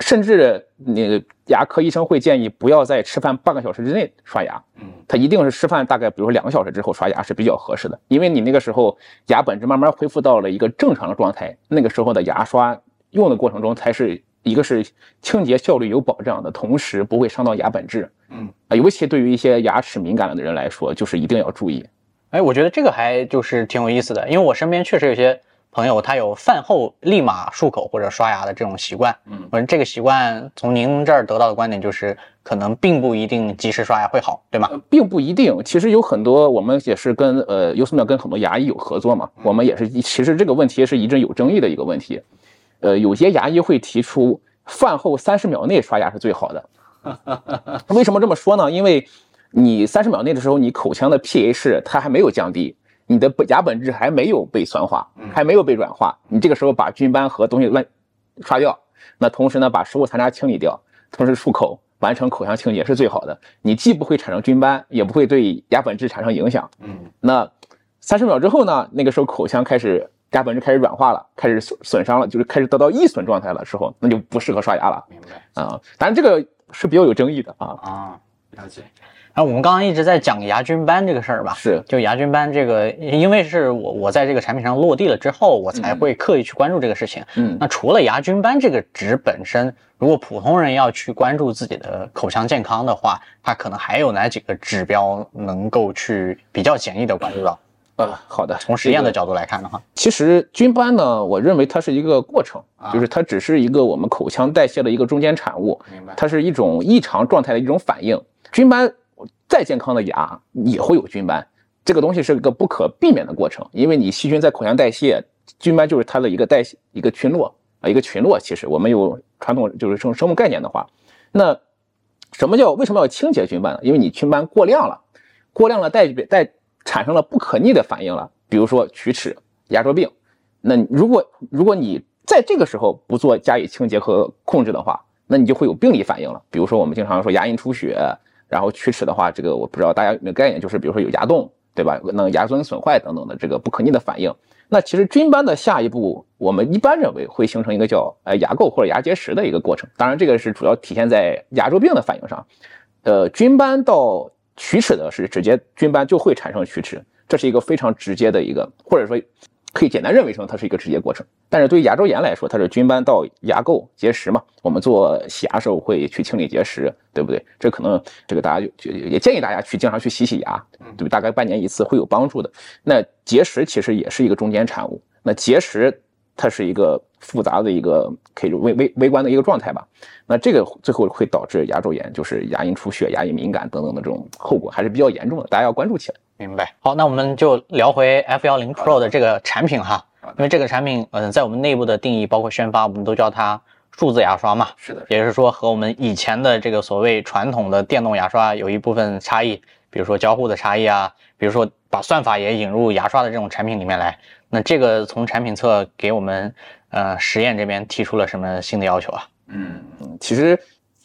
甚至你牙科医生会建议不要在吃饭半个小时之内刷牙，嗯，他一定是吃饭大概比如说两个小时之后刷牙是比较合适的，因为你那个时候牙本质慢慢恢复到了一个正常的状态，那个时候的牙刷用的过程中才是一个是清洁效率有保障的，同时不会伤到牙本质，嗯啊，尤其对于一些牙齿敏感的人来说，就是一定要注意。哎，我觉得这个还就是挺有意思的，因为我身边确实有些。朋友，他有饭后立马漱口或者刷牙的这种习惯，嗯，我这个习惯从您这儿得到的观点就是，可能并不一定及时刷牙会好，对吗？并不一定，其实有很多，我们也是跟呃优思妙跟很多牙医有合作嘛，我们也是，其实这个问题是一直有争议的一个问题，呃，有些牙医会提出饭后三十秒内刷牙是最好的，[laughs] 为什么这么说呢？因为你三十秒内的时候，你口腔的 pH 它还没有降低。你的牙本质还没有被酸化，还没有被软化，你这个时候把菌斑和东西乱刷掉，那同时呢把食物残渣清理掉，同时漱口，完成口腔清洁是最好的。你既不会产生菌斑，也不会对牙本质产生影响。嗯，那三十秒之后呢，那个时候口腔开始牙本质开始软化了，开始损损伤了，就是开始得到易损状态的时候，那就不适合刷牙了。明白啊？当然这个是比较有争议的啊。啊，了解。然后我们刚刚一直在讲牙菌斑这个事儿吧，是，就牙菌斑这个，因为是我我在这个产品上落地了之后，我才会刻意去关注这个事情。嗯，那除了牙菌斑这个值本身，如果普通人要去关注自己的口腔健康的话，它可能还有哪几个指标能够去比较简易的关注到？呃，好的，从实验的角度来看的话，其实菌斑呢，我认为它是一个过程，就是它只是一个我们口腔代谢的一个中间产物，明白？它是一种异常状态的一种反应，菌斑。再健康的牙也会有菌斑，这个东西是一个不可避免的过程，因为你细菌在口腔代谢，菌斑就是它的一个代谢一个群落啊，一个群落。其实我们有传统就是生生物概念的话，那什么叫为什么要清洁菌斑呢？因为你菌斑过量了，过量了代代产生了不可逆的反应了，比如说龋齿、牙周病。那如果如果你在这个时候不做加以清洁和控制的话，那你就会有病理反应了，比如说我们经常说牙龈出血。然后龋齿的话，这个我不知道大家有没有概念，就是比如说有牙洞，对吧？那牙尊损坏等等的这个不可逆的反应。那其实菌斑的下一步，我们一般认为会形成一个叫呃牙垢或者牙结石的一个过程。当然，这个是主要体现在牙周病的反应上。呃，菌斑到龋齿的是直接菌斑就会产生龋齿，这是一个非常直接的一个，或者说可以简单认为成它是一个直接过程。但是对于牙周炎来说，它是菌斑到牙垢结石嘛，我们做洗牙时候会去清理结石，对不对？这可能这个大家就也建议大家去经常去洗洗牙，对大概半年一次会有帮助的。那结石其实也是一个中间产物，那结石它是一个复杂的一个可以微微微观的一个状态吧。那这个最后会导致牙周炎，就是牙龈出血、牙龈敏感等等的这种后果，还是比较严重的，大家要关注起来。明白。好，那我们就聊回 F 幺零 Pro 的这个产品哈，因为这个产品，嗯，在我们内部的定义包括宣发，我们都叫它数字牙刷嘛。是的，也就是说和我们以前的这个所谓传统的电动牙刷有一部分差异，比如说交互的差异啊，比如说把算法也引入牙刷的这种产品里面来。那这个从产品侧给我们呃实验这边提出了什么新的要求啊？嗯，其实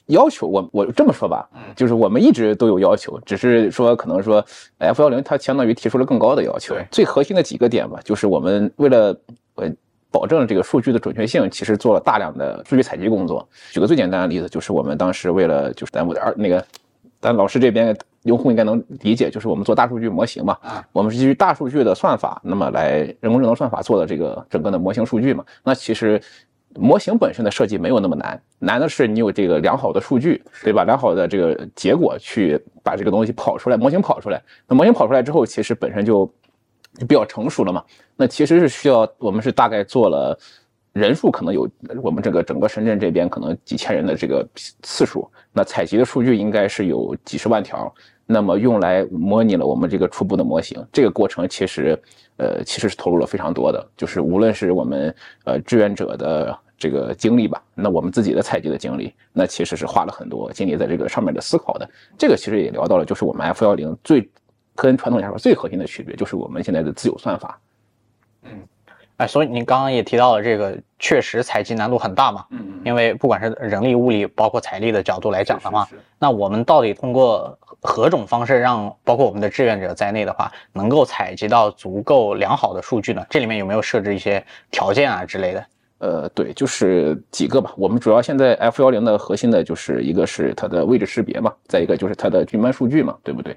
要求我我这么说吧，就是我们一直都有要求，只是说可能说 F 幺零它相当于提出了更高的要求。最核心的几个点吧，就是我们为了呃保证这个数据的准确性，其实做了大量的数据采集工作。举个最简单的例子，就是我们当时为了就是咱我二那个咱老师这边用户应该能理解，就是我们做大数据模型嘛，我们是基于大数据的算法，那么来人工智能算法做的这个整个的模型数据嘛，那其实。模型本身的设计没有那么难，难的是你有这个良好的数据，对吧？良好的这个结果去把这个东西跑出来，模型跑出来。那模型跑出来之后，其实本身就比较成熟了嘛。那其实是需要我们是大概做了人数可能有我们这个整个深圳这边可能几千人的这个次数，那采集的数据应该是有几十万条。那么用来模拟了我们这个初步的模型，这个过程其实呃其实是投入了非常多的，就是无论是我们呃志愿者的。这个经历吧，那我们自己的采集的经历，那其实是花了很多精力在这个上面的思考的。这个其实也聊到了，就是我们 F 幺零最跟传统牙刷最核心的区别，就是我们现在的自有算法。嗯，哎，所以您刚刚也提到了这个，确实采集难度很大嘛。嗯，因为不管是人力、物力，包括财力的角度来讲的话，那我们到底通过何种方式让包括我们的志愿者在内的话，能够采集到足够良好的数据呢？这里面有没有设置一些条件啊之类的？呃，对，就是几个吧。我们主要现在 F 幺零的核心的就是一个是它的位置识别嘛，再一个就是它的菌斑数据嘛，对不对？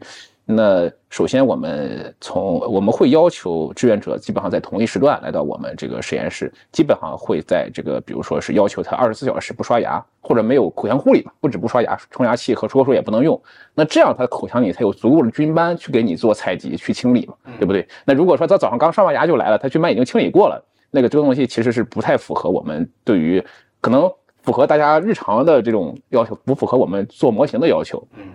那首先我们从我们会要求志愿者基本上在同一时段来到我们这个实验室，基本上会在这个比如说是要求他二十四小时不刷牙，或者没有口腔护理吧，不止不刷牙，冲牙器和漱口水也不能用。那这样他口腔里才有足够的菌斑去给你做采集去清理嘛，对不对？那如果说他早上刚刷完牙就来了，他菌斑已经清理过了。那个这个东西其实是不太符合我们对于可能符合大家日常的这种要求，不符合我们做模型的要求。嗯，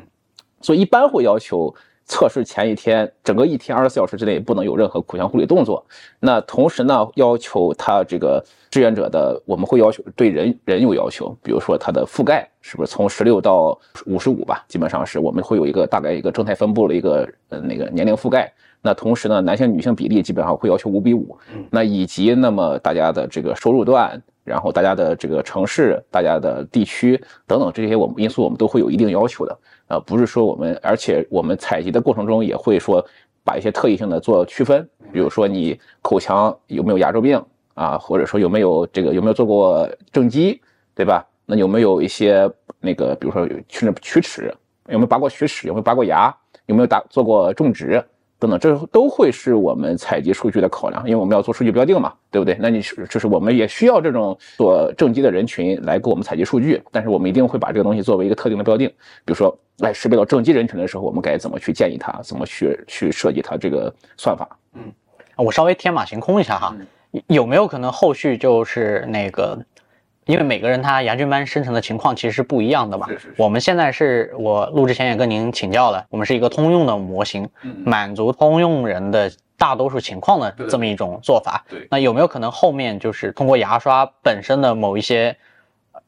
所以一般会要求测试前一天，整个一天二十四小时之内不能有任何口腔护理动作。那同时呢，要求他这个志愿者的，我们会要求对人人有要求，比如说他的覆盖是不是从十六到五十五吧，基本上是我们会有一个大概一个正态分布的一个呃那个年龄覆盖。那同时呢，男性女性比例基本上会要求五比五，那以及那么大家的这个收入段，然后大家的这个城市、大家的地区等等这些我们因素，我们都会有一定要求的。呃，不是说我们，而且我们采集的过程中也会说把一些特异性的做区分，比如说你口腔有没有牙周病啊，或者说有没有这个有没有做过正畸，对吧？那有没有一些那个，比如说去那龋齿，有没有拔过龋齿，有没有拔过牙，有没有打做过种植？等等，这都会是我们采集数据的考量，因为我们要做数据标定嘛，对不对？那你是就是我们也需要这种做正畸的人群来给我们采集数据，但是我们一定会把这个东西作为一个特定的标定，比如说来识别到正畸人群的时候，我们该怎么去建议他，怎么去去设计它这个算法？嗯，我稍微天马行空一下哈，有没有可能后续就是那个？因为每个人他牙菌斑生成的情况其实是不一样的嘛。我们现在是我录之前也跟您请教了，我们是一个通用的模型，满足通用人的大多数情况的这么一种做法。那有没有可能后面就是通过牙刷本身的某一些，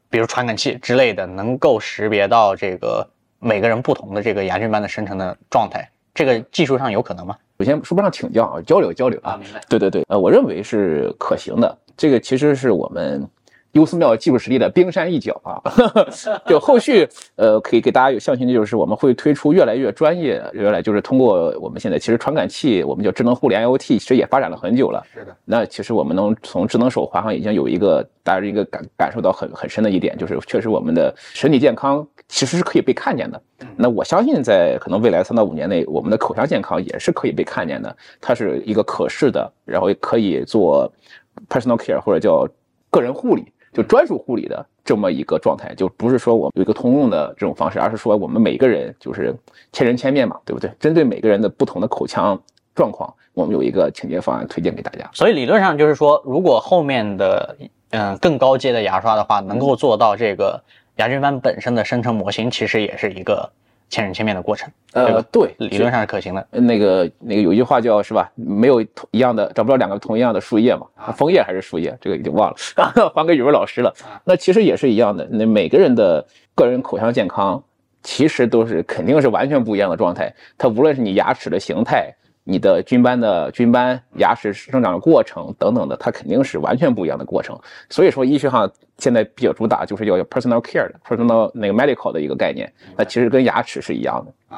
比如传感器之类的，能够识别到这个每个人不同的这个牙菌斑的生成的状态？这个技术上有可能吗？首先说不上请教啊，交流交流啊。明白。对对对，呃，我认为是可行的。这个其实是我们。优思妙技术实力的冰山一角啊。[laughs] 就后续呃，可以给大家有信心的就是我们会推出越来越专业，越来就是通过我们现在其实传感器，我们叫智能互联 IoT，其实也发展了很久了。是的，那其实我们能从智能手环上已经有一个大家一个感感受到很很深的一点，就是确实我们的身体健康其实是可以被看见的。那我相信在可能未来三到五年内，我们的口腔健康也是可以被看见的，它是一个可视的，然后也可以做 personal care 或者叫个人护理，就专属护理的这么一个状态，就不是说我们有一个通用的这种方式，而是说我们每个人就是千人千面嘛，对不对？针对每个人的不同的口腔状况，我们有一个清洁方案推荐给大家。所以理论上就是说，如果后面的嗯更高阶的牙刷的话，能够做到这个牙菌斑本身的生成模型，其实也是一个千人千面的过程，呃，？对，理论上是可行的。那个那个有一句话叫是吧？没有同一样的，找不到两个同一样的树叶嘛？枫叶还是树叶？这个已经忘了，[laughs] 还给语文老师了。那其实也是一样的，那每个人的个人口腔健康其实都是肯定是完全不一样的状态。它无论是你牙齿的形态、你的菌斑的菌斑、牙齿生长的过程等等的，它肯定是完全不一样的过程。所以说，医学上现在比较主打就是要有 personal care 的 personal 那个 medical 的一个概念，那其实跟牙齿是一样的。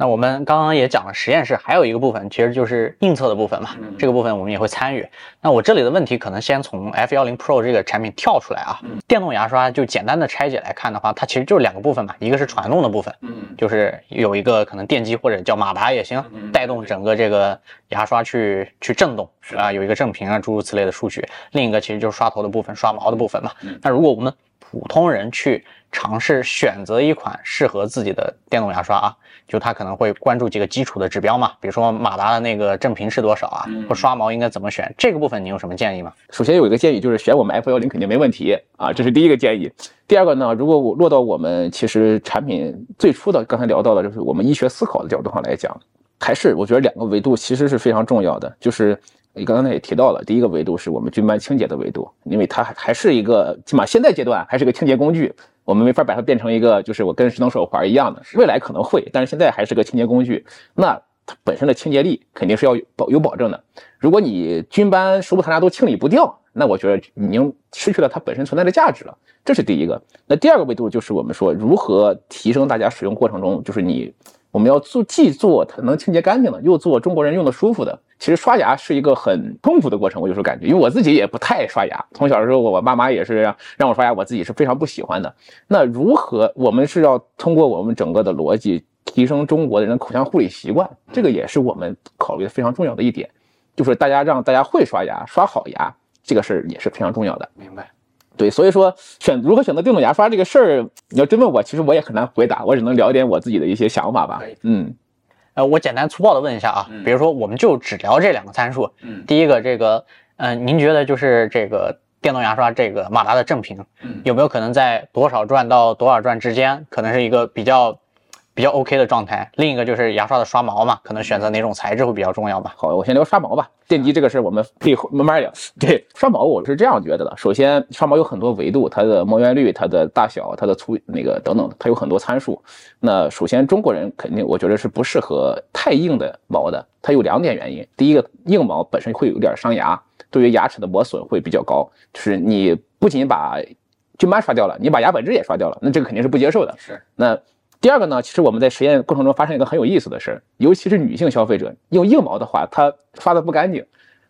那我们刚刚也讲了实验室，还有一个部分其实就是硬测的部分嘛，这个部分我们也会参与。那我这里的问题可能先从 F 1 0 Pro 这个产品跳出来啊，电动牙刷就简单的拆解来看的话，它其实就是两个部分嘛，一个是传动的部分，就是有一个可能电机或者叫马达也行，带动整个这个牙刷去去震动啊，有一个振频啊诸如此类的数据。另一个其实就是刷头的部分，刷毛的部分嘛。那如果我们普通人去尝试选择一款适合自己的电动牙刷啊，就他可能会关注几个基础的指标嘛，比如说马达的那个振频是多少啊，或刷毛应该怎么选，这个部分你有什么建议吗？首先有一个建议就是选我们 F 幺零肯定没问题啊，这是第一个建议。第二个呢，如果我落到我们其实产品最初的刚才聊到的，就是我们医学思考的角度上来讲，还是我觉得两个维度其实是非常重要的，就是你刚才也提到了，第一个维度是我们菌斑清洁的维度，因为它还还是一个起码现在阶段还是个清洁工具，我们没法把它变成一个就是我跟智能手环一样的，未来可能会，但是现在还是个清洁工具，那它本身的清洁力肯定是要保有保证的。如果你菌斑、食物残渣都清理不掉，那我觉得已经失去了它本身存在的价值了。这是第一个。那第二个维度就是我们说如何提升大家使用过程中，就是你我们要做既做它能清洁干净的，又做中国人用的舒服的。其实刷牙是一个很痛苦的过程，我有时候感觉，因为我自己也不太爱刷牙。从小的时候，我爸妈也是让让我刷牙，我自己是非常不喜欢的。那如何我们是要通过我们整个的逻辑提升中国的人口腔护理习惯，这个也是我们考虑的非常重要的一点，就是大家让大家会刷牙，刷好牙，这个事儿也是非常重要的。明白。对，所以说选如何选择电动牙刷这个事儿，你要真问我，其实我也很难回答，我只能聊一点我自己的一些想法吧。嗯，呃，我简单粗暴的问一下啊，比如说我们就只聊这两个参数，嗯。第一个这个，呃，您觉得就是这个电动牙刷这个马达的正频，嗯。有没有可能在多少转到多少转之间，可能是一个比较比较 OK 的状态？另一个就是牙刷的刷毛嘛，可能选择哪种材质会比较重要吧？好，我先聊刷毛吧。电机这个事儿我们可以慢慢聊。对，刷毛我是这样觉得的。首先，刷毛有很多维度，它的毛圆率、它的大小、它的粗那个等等，它有很多参数。那首先，中国人肯定我觉得是不适合太硬的毛的，它有两点原因。第一个，硬毛本身会有点伤牙，对于牙齿的磨损会比较高。就是你不仅把菌斑刷掉了，你把牙本质也刷掉了，那这个肯定是不接受的。是。那第二个呢，其实我们在实验过程中发现一个很有意思的事儿，尤其是女性消费者用硬毛的话，它刷的不干净。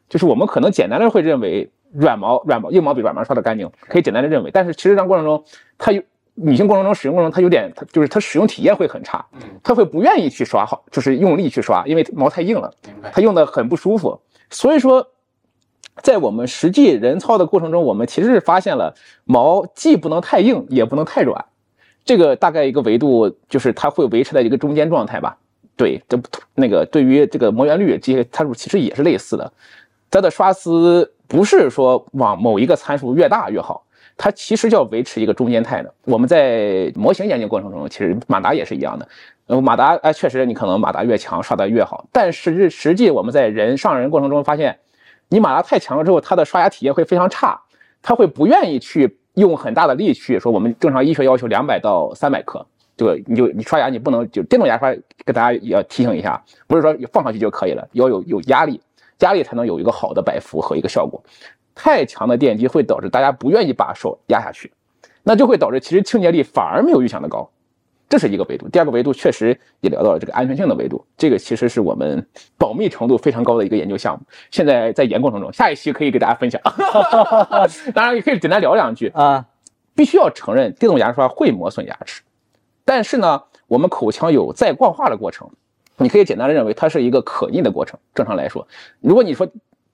就是我们可能简单的会认为软毛、软毛、硬毛比软毛刷的干净，可以简单的认为，但是其实上过程中，它有女性过程中使用过程中，它有点，它就是它使用体验会很差，它会不愿意去刷好，就是用力去刷，因为毛太硬了，它用的很不舒服。所以说，在我们实际人操的过程中，我们其实是发现了毛既不能太硬，也不能太软。这个大概一个维度，就是它会维持在一个中间状态吧。对，这那个对于这个磨圆率这些参数其实也是类似的。它的刷丝不是说往某一个参数越大越好，它其实要维持一个中间态的。我们在模型研究过程中，其实马达也是一样的。呃，马达哎，确实你可能马达越强刷的越好，但是实际我们在人上人过程中发现，你马达太强了之后，它的刷牙体验会非常差，它会不愿意去用很大的力去说我们正常医学要求两百到三百克。这个你就你刷牙你不能就电动牙刷，给大家要提醒一下，不是说放上去就可以了，要有有压力，压力才能有一个好的摆幅和一个效果。太强的电击会导致大家不愿意把手压下去，那就会导致其实清洁力反而没有预想的高。这是一个维度，第二个维度确实也聊到了这个安全性的维度，这个其实是我们保密程度非常高的一个研究项目，现在在研过程中，下一期可以给大家分享。[laughs] 当然也可以简单聊两句啊。必须要承认，电动牙刷会磨损牙齿，但是呢，我们口腔有再矿化的过程，你可以简单的认为它是一个可逆的过程。正常来说，如果你说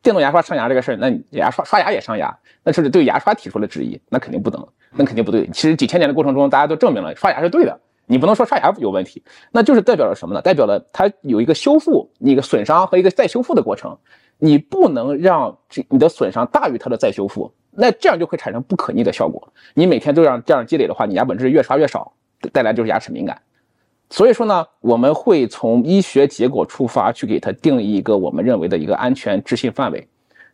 电动牙刷伤牙这个事儿，那牙刷刷牙也伤牙，那是对牙刷提出了质疑，那肯定不能，那肯定不对。其实几千年的过程中，大家都证明了刷牙是对的。你不能说刷牙有问题，那就是代表了什么呢？代表了它有一个修复、一个损伤和一个再修复的过程。你不能让这你的损伤大于它的再修复，那这样就会产生不可逆的效果。你每天都让这样积累的话，你牙本质越刷越少，带来就是牙齿敏感。所以说呢，我们会从医学结果出发去给它定义一个我们认为的一个安全置信范围，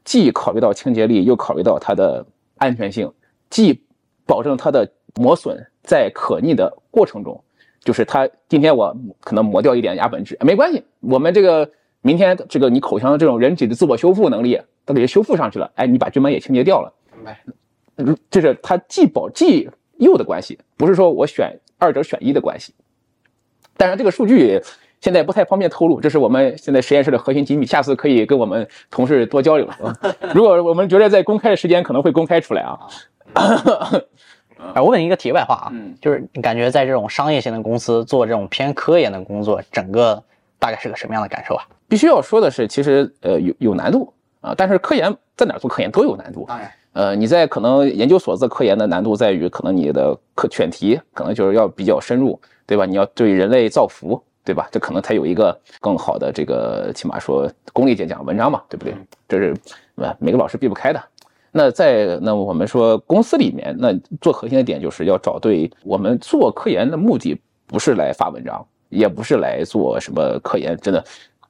既考虑到清洁力，又考虑到它的安全性，既保证它的磨损。在可逆的过程中，就是它今天我可能磨掉一点牙本质，没关系，我们这个明天这个你口腔的这种人体的自我修复能力都给修复上去了，哎，你把菌斑也清洁掉了，明白？这是它既保既幼的关系，不是说我选二者选一的关系。当然这个数据现在不太方便透露，这是我们现在实验室的核心机密，下次可以跟我们同事多交流。[laughs] 如果我们觉得在公开的时间可能会公开出来啊。[laughs] 哎，我问一个题外话啊，嗯就是你感觉在这种商业性的公司做这种偏科研的工作，整个大概是个什么样的感受啊？必须要说的是，其实呃有有难度啊，但是科研在哪做科研都有难度。当然，呃你在可能研究所做科研的难度在于，可能你的课选题可能就是要比较深入，对吧？你要对人类造福，对吧？这可能才有一个更好的这个起码说功利点讲文章嘛，对不对？这是呃每个老师避不开的。那在那我们说公司里面，那做核心的点就是要找对我们做科研的目的，不是来发文章，也不是来做什么科研，真的，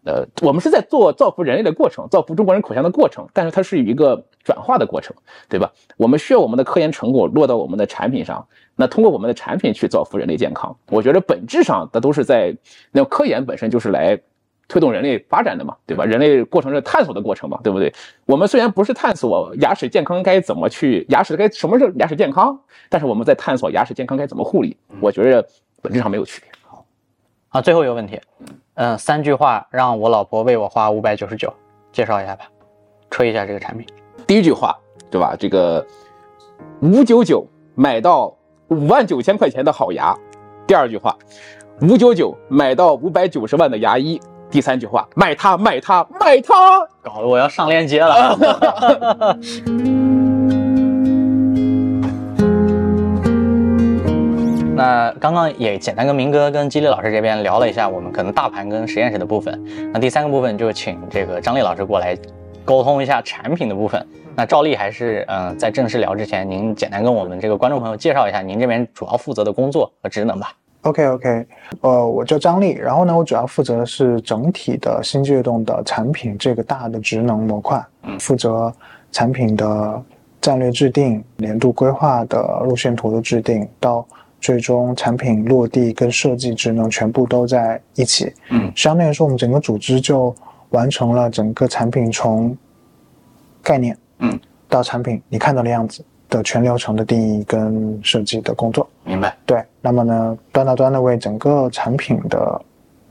呃，我们是在做造福人类的过程，造福中国人口腔的过程，但是它是一个转化的过程，对吧？我们需要我们的科研成果落到我们的产品上，那通过我们的产品去造福人类健康，我觉得本质上它都是在那科研本身就是来。推动人类发展的嘛，对吧？人类过程是探索的过程嘛，对不对？我们虽然不是探索牙齿健康该怎么去，牙齿该什么是牙齿健康，但是我们在探索牙齿健康该怎么护理。我觉得本质上没有区别。好，啊，最后一个问题，嗯，三句话让我老婆为我花五百九十九，介绍一下吧，吹一下这个产品。第一句话，对吧？这个五九九买到五万九千块钱的好牙。第二句话，五九九买到五百九十万的牙医。第三句话，买它，买它，买它，搞得我要上链接了。[laughs] 那刚刚也简单跟明哥跟激励老师这边聊了一下，我们可能大盘跟实验室的部分。那第三个部分就请这个张丽老师过来沟通一下产品的部分。那照例还是嗯，在正式聊之前，您简单跟我们这个观众朋友介绍一下您这边主要负责的工作和职能吧。OK OK，呃，我叫张力，然后呢，我主要负责的是整体的新悦动的产品这个大的职能模块，负责产品的战略制定、年度规划的路线图的制定，到最终产品落地跟设计职能全部都在一起。嗯，相对来说我们整个组织就完成了整个产品从概念，嗯，到产品你看到的样子。的全流程的定义跟设计的工作，明白？对，那么呢，端到端的为整个产品的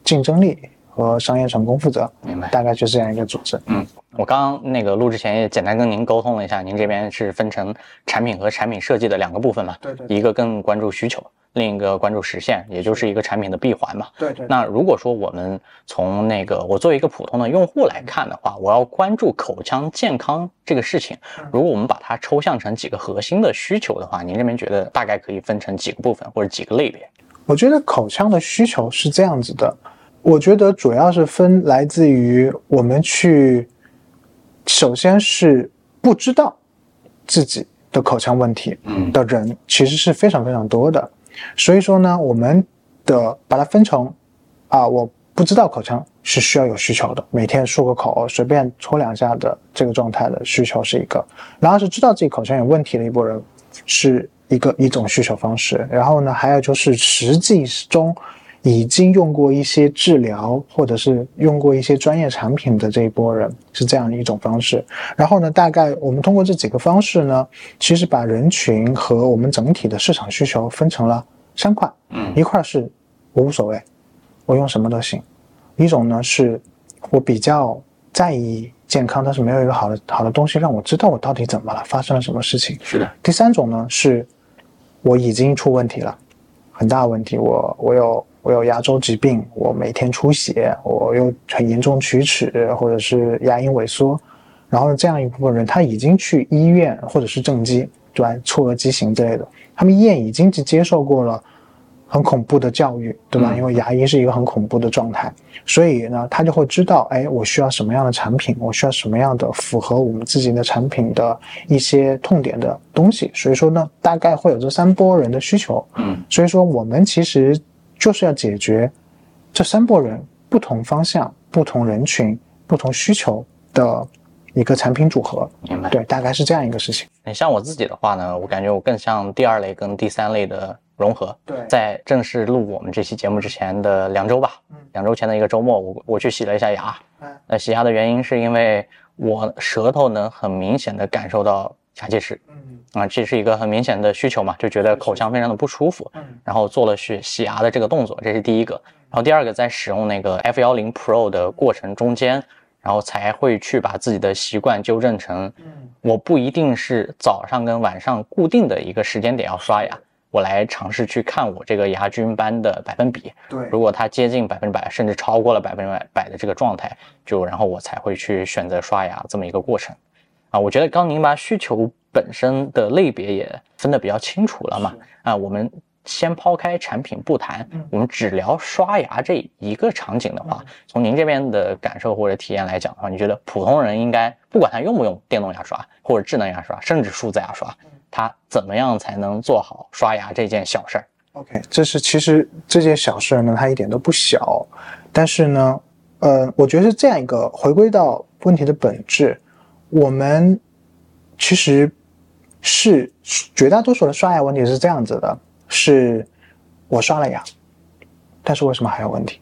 竞争力和商业成功负责，明白？大概就是这样一个组织。嗯，我刚刚那个录之前也简单跟您沟通了一下，您这边是分成产品和产品设计的两个部分嘛？对对。一个更关注需求。另一个关注实现，也就是一个产品的闭环嘛。对对。那如果说我们从那个我作为一个普通的用户来看的话，我要关注口腔健康这个事情，如果我们把它抽象成几个核心的需求的话，您这边觉得大概可以分成几个部分或者几个类别？我觉得口腔的需求是这样子的，我觉得主要是分来自于我们去，首先是不知道自己的口腔问题的人，其实是非常非常多的。所以说呢，我们的把它分成，啊，我不知道口腔是需要有需求的，每天漱个口，随便搓两下的这个状态的需求是一个，然后是知道自己口腔有问题的一波人，是一个一种需求方式。然后呢，还有就是实际中已经用过一些治疗，或者是用过一些专业产品的这一波人，是这样的一种方式。然后呢，大概我们通过这几个方式呢，其实把人群和我们整体的市场需求分成了三块。嗯，一块是我无所谓，我用什么都行；一种呢是我比较在意健康，但是没有一个好的好的东西让我知道我到底怎么了，发生了什么事情。是的。第三种呢是我已经出问题了，很大问题，我我有。我有牙周疾病，我每天出血，我又很严重龋齿或者是牙龈萎缩，然后这样一部分人他已经去医院或者是正畸，对吧？错颌畸形之类的，他们医院已经接受过了。很恐怖的教育，对吧？因为牙医是一个很恐怖的状态，所以呢，他就会知道，哎，我需要什么样的产品，我需要什么样的符合我们自己的产品的一些痛点的东西。所以说呢，大概会有这三波人的需求。嗯，所以说我们其实就是要解决这三波人不同方向、不同人群、不同需求的一个产品组合。明白？对，大概是这样一个事情。你像我自己的话呢，我感觉我更像第二类跟第三类的。融合对，在正式录我们这期节目之前的两周吧，嗯两周前的一个周末，我我去洗了一下牙。嗯，那洗牙的原因是因为我舌头能很明显的感受到牙结石。嗯，啊，这是一个很明显的需求嘛，就觉得口腔非常的不舒服。嗯，然后做了去洗牙的这个动作，这是第一个。然后第二个，在使用那个 F 幺零 Pro 的过程中间，然后才会去把自己的习惯纠正成，我不一定是早上跟晚上固定的一个时间点要刷牙。我来尝试去看我这个牙菌斑的百分比，对，如果它接近百分之百，甚至超过了百分之百的这个状态，就然后我才会去选择刷牙这么一个过程。啊，我觉得刚您把需求本身的类别也分得比较清楚了嘛，啊，我们先抛开产品不谈，我们只聊刷牙这一个场景的话，从您这边的感受或者体验来讲的话，你觉得普通人应该不管他用不用电动牙刷或者智能牙刷，甚至数字牙刷。他怎么样才能做好刷牙这件小事儿？OK，这是其实这件小事儿呢，它一点都不小，但是呢，呃，我觉得是这样一个回归到问题的本质，我们其实是绝大多数的刷牙问题是这样子的：是我刷了牙，但是为什么还有问题？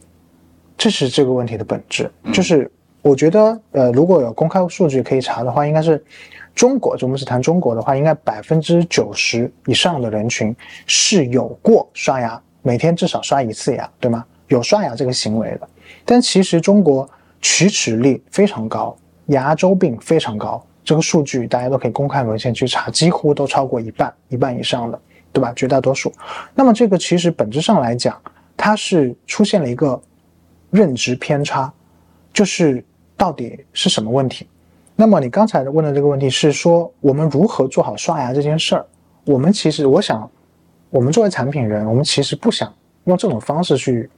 这是这个问题的本质。就是我觉得，呃，如果有公开数据可以查的话，应该是。中国，就我们是谈中国的话，应该百分之九十以上的人群是有过刷牙，每天至少刷一次牙，对吗？有刷牙这个行为的。但其实中国龋齿率非常高，牙周病非常高，这个数据大家都可以公开文献去查，几乎都超过一半，一半以上的，对吧？绝大多数。那么这个其实本质上来讲，它是出现了一个认知偏差，就是到底是什么问题？那么你刚才问的这个问题是说，我们如何做好刷牙这件事儿？我们其实，我想，我们作为产品人，我们其实不想用这种方式去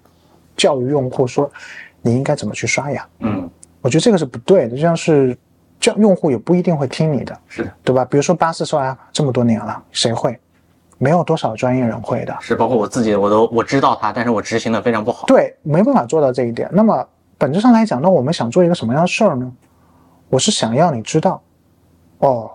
教育用户说你应该怎么去刷牙。嗯，我觉得这个是不对的，就像是这样用户也不一定会听你的，是的，对吧？比如说巴氏刷牙这么多年了，谁会？没有多少专业人会的。是，包括我自己，我都我知道它，但是我执行的非常不好。对，没办法做到这一点。那么本质上来讲，那我们想做一个什么样的事儿呢？我是想要你知道，哦，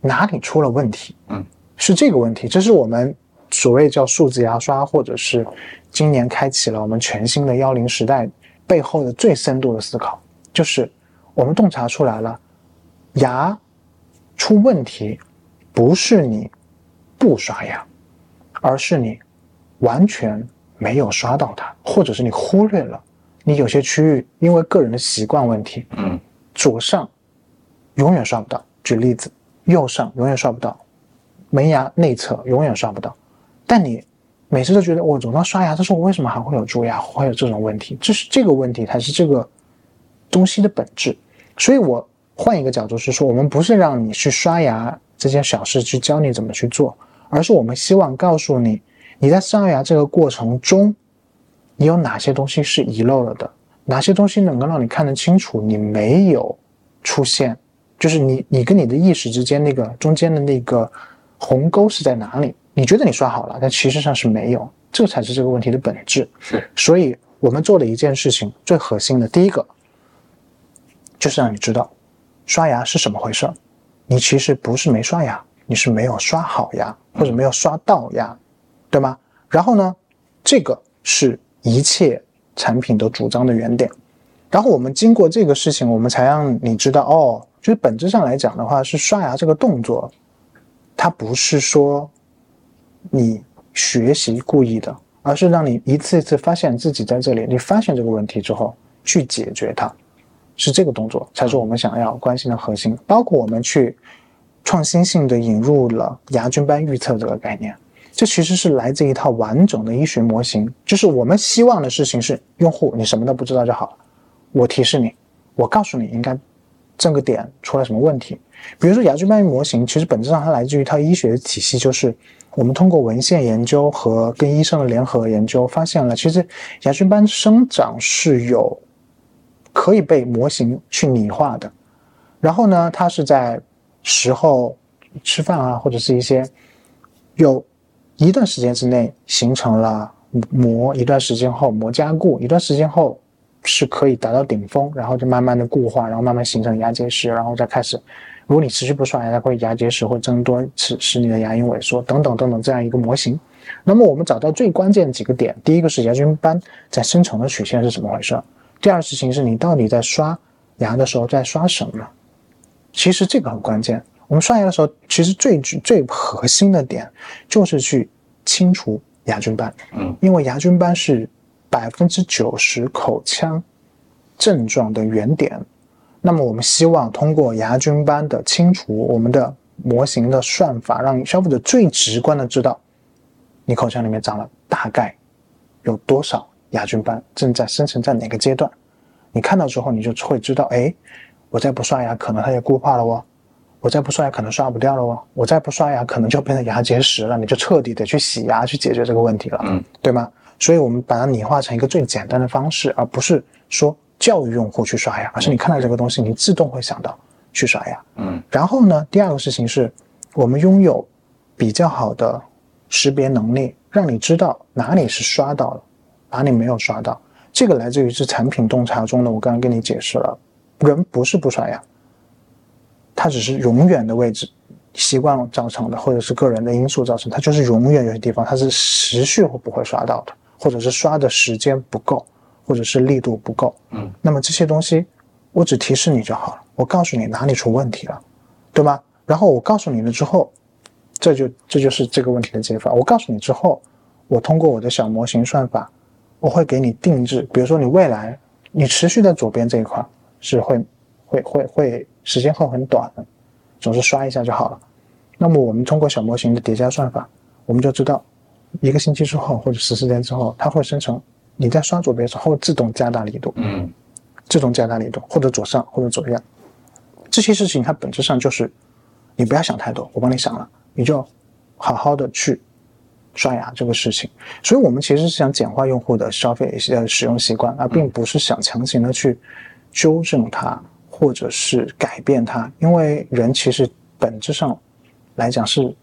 哪里出了问题？嗯，是这个问题。这是我们所谓叫数字牙刷，或者是今年开启了我们全新的幺零时代背后的最深度的思考，就是我们洞察出来了，牙出问题不是你不刷牙，而是你完全没有刷到它，或者是你忽略了你有些区域因为个人的习惯问题，嗯。左上永远刷不到，举例子，右上永远刷不到，门牙内侧永远刷不到。但你每次都觉得我总要刷牙，但是我为什么还会有蛀牙，会有这种问题？这是这个问题才是这个东西的本质。所以我换一个角度是说，我们不是让你去刷牙这件小事去教你怎么去做，而是我们希望告诉你，你在刷牙这个过程中，你有哪些东西是遗漏了的。哪些东西能够让你看得清楚？你没有出现，就是你你跟你的意识之间那个中间的那个鸿沟是在哪里？你觉得你刷好了，但其实上是没有，这才是这个问题的本质。是，所以我们做的一件事情最核心的第一个，就是让你知道刷牙是什么回事儿。你其实不是没刷牙，你是没有刷好牙，或者没有刷到牙，对吗？然后呢，这个是一切产品的主张的原点。然后我们经过这个事情，我们才让你知道，哦，就是本质上来讲的话，是刷牙这个动作，它不是说你学习故意的，而是让你一次一次发现自己在这里，你发现这个问题之后去解决它，是这个动作才是我们想要关心的核心。包括我们去创新性的引入了牙菌斑预测这个概念，这其实是来自一套完整的医学模型。就是我们希望的事情是，用户你什么都不知道就好了。我提示你，我告诉你应该这个点出了什么问题。比如说牙菌斑模型，其实本质上它来自于一套医学体系，就是我们通过文献研究和跟医生的联合研究，发现了其实牙菌斑生长是有可以被模型去拟化的。然后呢，它是在时候吃饭啊，或者是一些有一段时间之内形成了膜，一段时间后膜加固，一段时间后。是可以达到顶峰，然后就慢慢的固化，然后慢慢形成牙结石，然后再开始，如果你持续不刷牙，它会牙结石会增多，使使你的牙龈萎缩等等等等这样一个模型。那么我们找到最关键的几个点，第一个是牙菌斑在生成的曲线是怎么回事？第二事情是你到底在刷牙的时候在刷什么？其实这个很关键。我们刷牙的时候，其实最最核心的点就是去清除牙菌斑，嗯，因为牙菌斑是。百分之九十口腔症状的原点，那么我们希望通过牙菌斑的清除，我们的模型的算法，让消费者最直观的知道你口腔里面长了大概有多少牙菌斑，正在生成在哪个阶段。你看到之后，你就会知道，哎，我再不刷牙，可能它就固化了哦；我再不刷牙，可能刷不掉了哦；我再不刷牙，可能就变成牙结石了，你就彻底的去洗牙去解决这个问题了，嗯，对吗？所以，我们把它拟化成一个最简单的方式，而不是说教育用户去刷牙，而是你看到这个东西，你自动会想到去刷牙。嗯。然后呢，第二个事情是，我们拥有比较好的识别能力，让你知道哪里是刷到了，哪里没有刷到。这个来自于是产品洞察中的，我刚刚跟你解释了，人不是不刷牙，他只是永远的位置。习惯造成的，或者是个人的因素造成，它就是永远有些地方它是持续会不会刷到的，或者是刷的时间不够，或者是力度不够。嗯，那么这些东西，我只提示你就好了，我告诉你哪里出问题了，对吧？然后我告诉你了之后，这就这就是这个问题的解法。我告诉你之后，我通过我的小模型算法，我会给你定制，比如说你未来你持续在左边这一块是会会会会时间会很短的。总是刷一下就好了。那么我们通过小模型的叠加算法，我们就知道一个星期之后或者十四天之后，它会生成你在刷左边的时候自动加大力度，嗯，自动加大力度，或者左上或者左下。这些事情它本质上就是你不要想太多，我帮你想了，你就好好的去刷牙这个事情。所以我们其实是想简化用户的消费呃使用习惯，而并不是想强行的去纠正它。或者是改变它，因为人其实本质上来讲是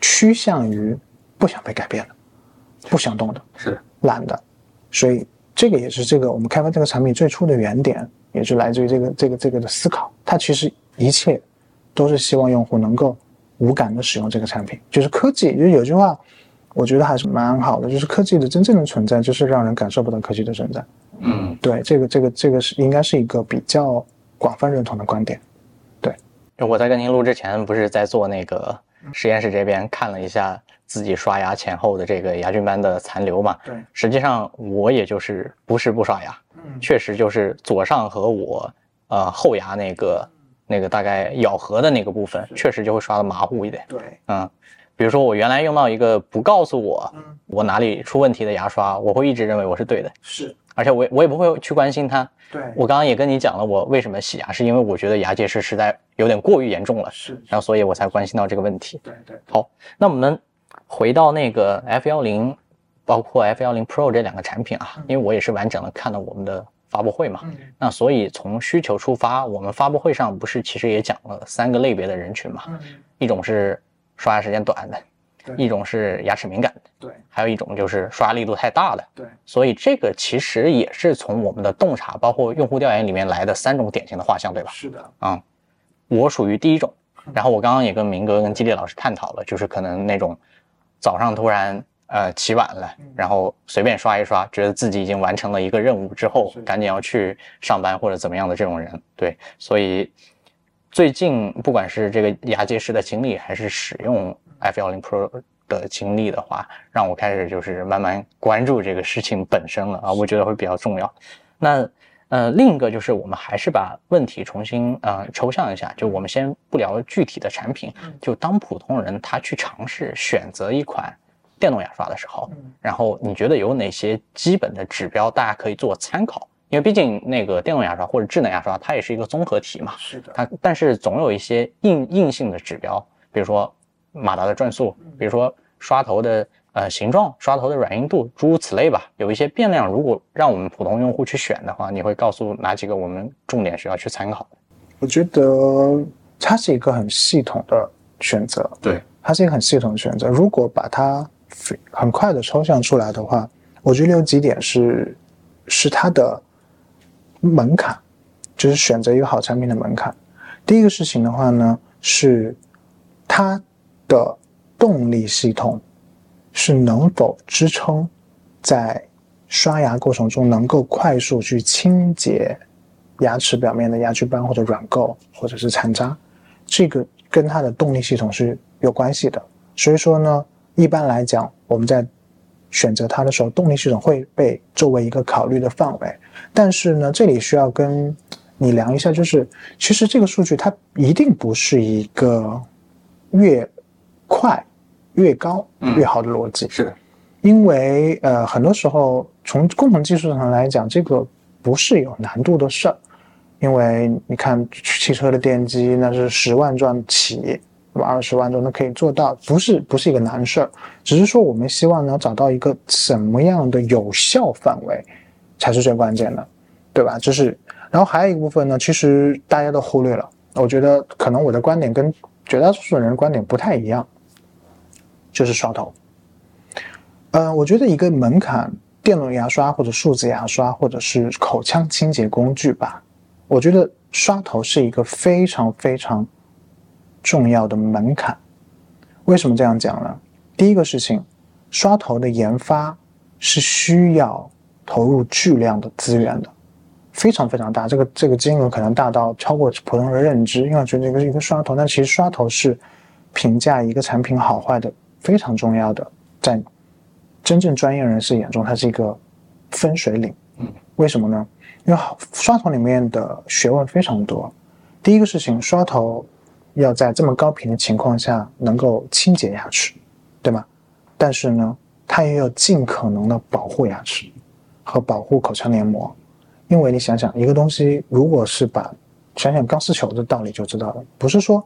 趋向于不想被改变的，不想动的，是懒的，所以这个也是这个我们开发这个产品最初的原点，也是来自于这个这个这个的思考。它其实一切都是希望用户能够无感的使用这个产品。就是科技，就有句话，我觉得还是蛮好的，就是科技的真正的存在，就是让人感受不到科技的存在。嗯，对，这个这个这个是应该是一个比较广泛认同的观点。对，我在跟您录之前，不是在做那个实验室这边看了一下自己刷牙前后的这个牙菌斑的残留嘛？对，实际上我也就是不是不刷牙，嗯，确实就是左上和我呃后牙那个那个大概咬合的那个部分，确实就会刷的马虎一点。对，嗯，比如说我原来用到一个不告诉我我哪里出问题的牙刷，我会一直认为我是对的。是。而且我我也不会去关心它。对，我刚刚也跟你讲了，我为什么洗牙，是因为我觉得牙结石实在有点过于严重了。是，然后所以我才关心到这个问题。对对。好，那我们回到那个 F 幺零，包括 F 幺零 Pro 这两个产品啊，因为我也是完整的看了我们的发布会嘛。嗯。那所以从需求出发，我们发布会上不是其实也讲了三个类别的人群嘛？嗯。一种是刷牙时间短的。一种是牙齿敏感的，对，还有一种就是刷力度太大的，对，所以这个其实也是从我们的洞察，包括用户调研里面来的三种典型的画像，对吧？是的，啊，我属于第一种，然后我刚刚也跟明哥跟基烈老师探讨了，就是可能那种早上突然呃起晚了，然后随便刷一刷，觉得自己已经完成了一个任务之后，赶紧要去上班或者怎么样的这种人。对，所以最近不管是这个牙结石的经历，还是使用 F10 Pro 的经历的话，让我开始就是慢慢关注这个事情本身了啊，我觉得会比较重要。那呃，另一个就是我们还是把问题重新呃抽象一下，就我们先不聊具体的产品，就当普通人他去尝试选择一款电动牙刷的时候，然后你觉得有哪些基本的指标大家可以做参考？因为毕竟那个电动牙刷或者智能牙刷它也是一个综合体嘛，是的，它但是总有一些硬硬性的指标，比如说马达的转速，比如说刷头的。呃，形状、刷头的软硬度，诸如此类吧，有一些变量。如果让我们普通用户去选的话，你会告诉哪几个我们重点需要去参考？我觉得它是一个很系统的选择。对，它是一个很系统的选择。如果把它很快的抽象出来的话，我觉得有几点是是它的门槛，就是选择一个好产品的门槛。第一个事情的话呢，是它的动力系统。是能否支撑在刷牙过程中能够快速去清洁牙齿表面的牙菌斑或者软垢或者是残渣，这个跟它的动力系统是有关系的。所以说呢，一般来讲，我们在选择它的时候，动力系统会被作为一个考虑的范围。但是呢，这里需要跟你量一下，就是其实这个数据它一定不是一个越快。越高越好的逻辑。是，因为呃很多时候从工程技术上来讲，这个不是有难度的事儿，因为你看汽车的电机那是十万转起，那么二十万转都可以做到，不是不是一个难事儿，只是说我们希望能找到一个什么样的有效范围才是最关键的，对吧？就是，然后还有一部分呢，其实大家都忽略了，我觉得可能我的观点跟绝大多数人的观点不太一样。就是刷头，嗯，我觉得一个门槛，电动牙刷或者数字牙刷或者是口腔清洁工具吧，我觉得刷头是一个非常非常重要的门槛。为什么这样讲呢？第一个事情，刷头的研发是需要投入巨量的资源的，非常非常大，这个这个金额可能大到超过普通人认知。因为觉得一个一个刷头，但其实刷头是评价一个产品好坏的。非常重要的，在真正专业人士眼中，它是一个分水岭。嗯，为什么呢？因为刷头里面的学问非常多。第一个事情，刷头要在这么高频的情况下能够清洁牙齿，对吗？但是呢，它也要尽可能的保护牙齿和保护口腔黏膜。因为你想想，一个东西如果是把想想钢丝球的道理就知道了，不是说。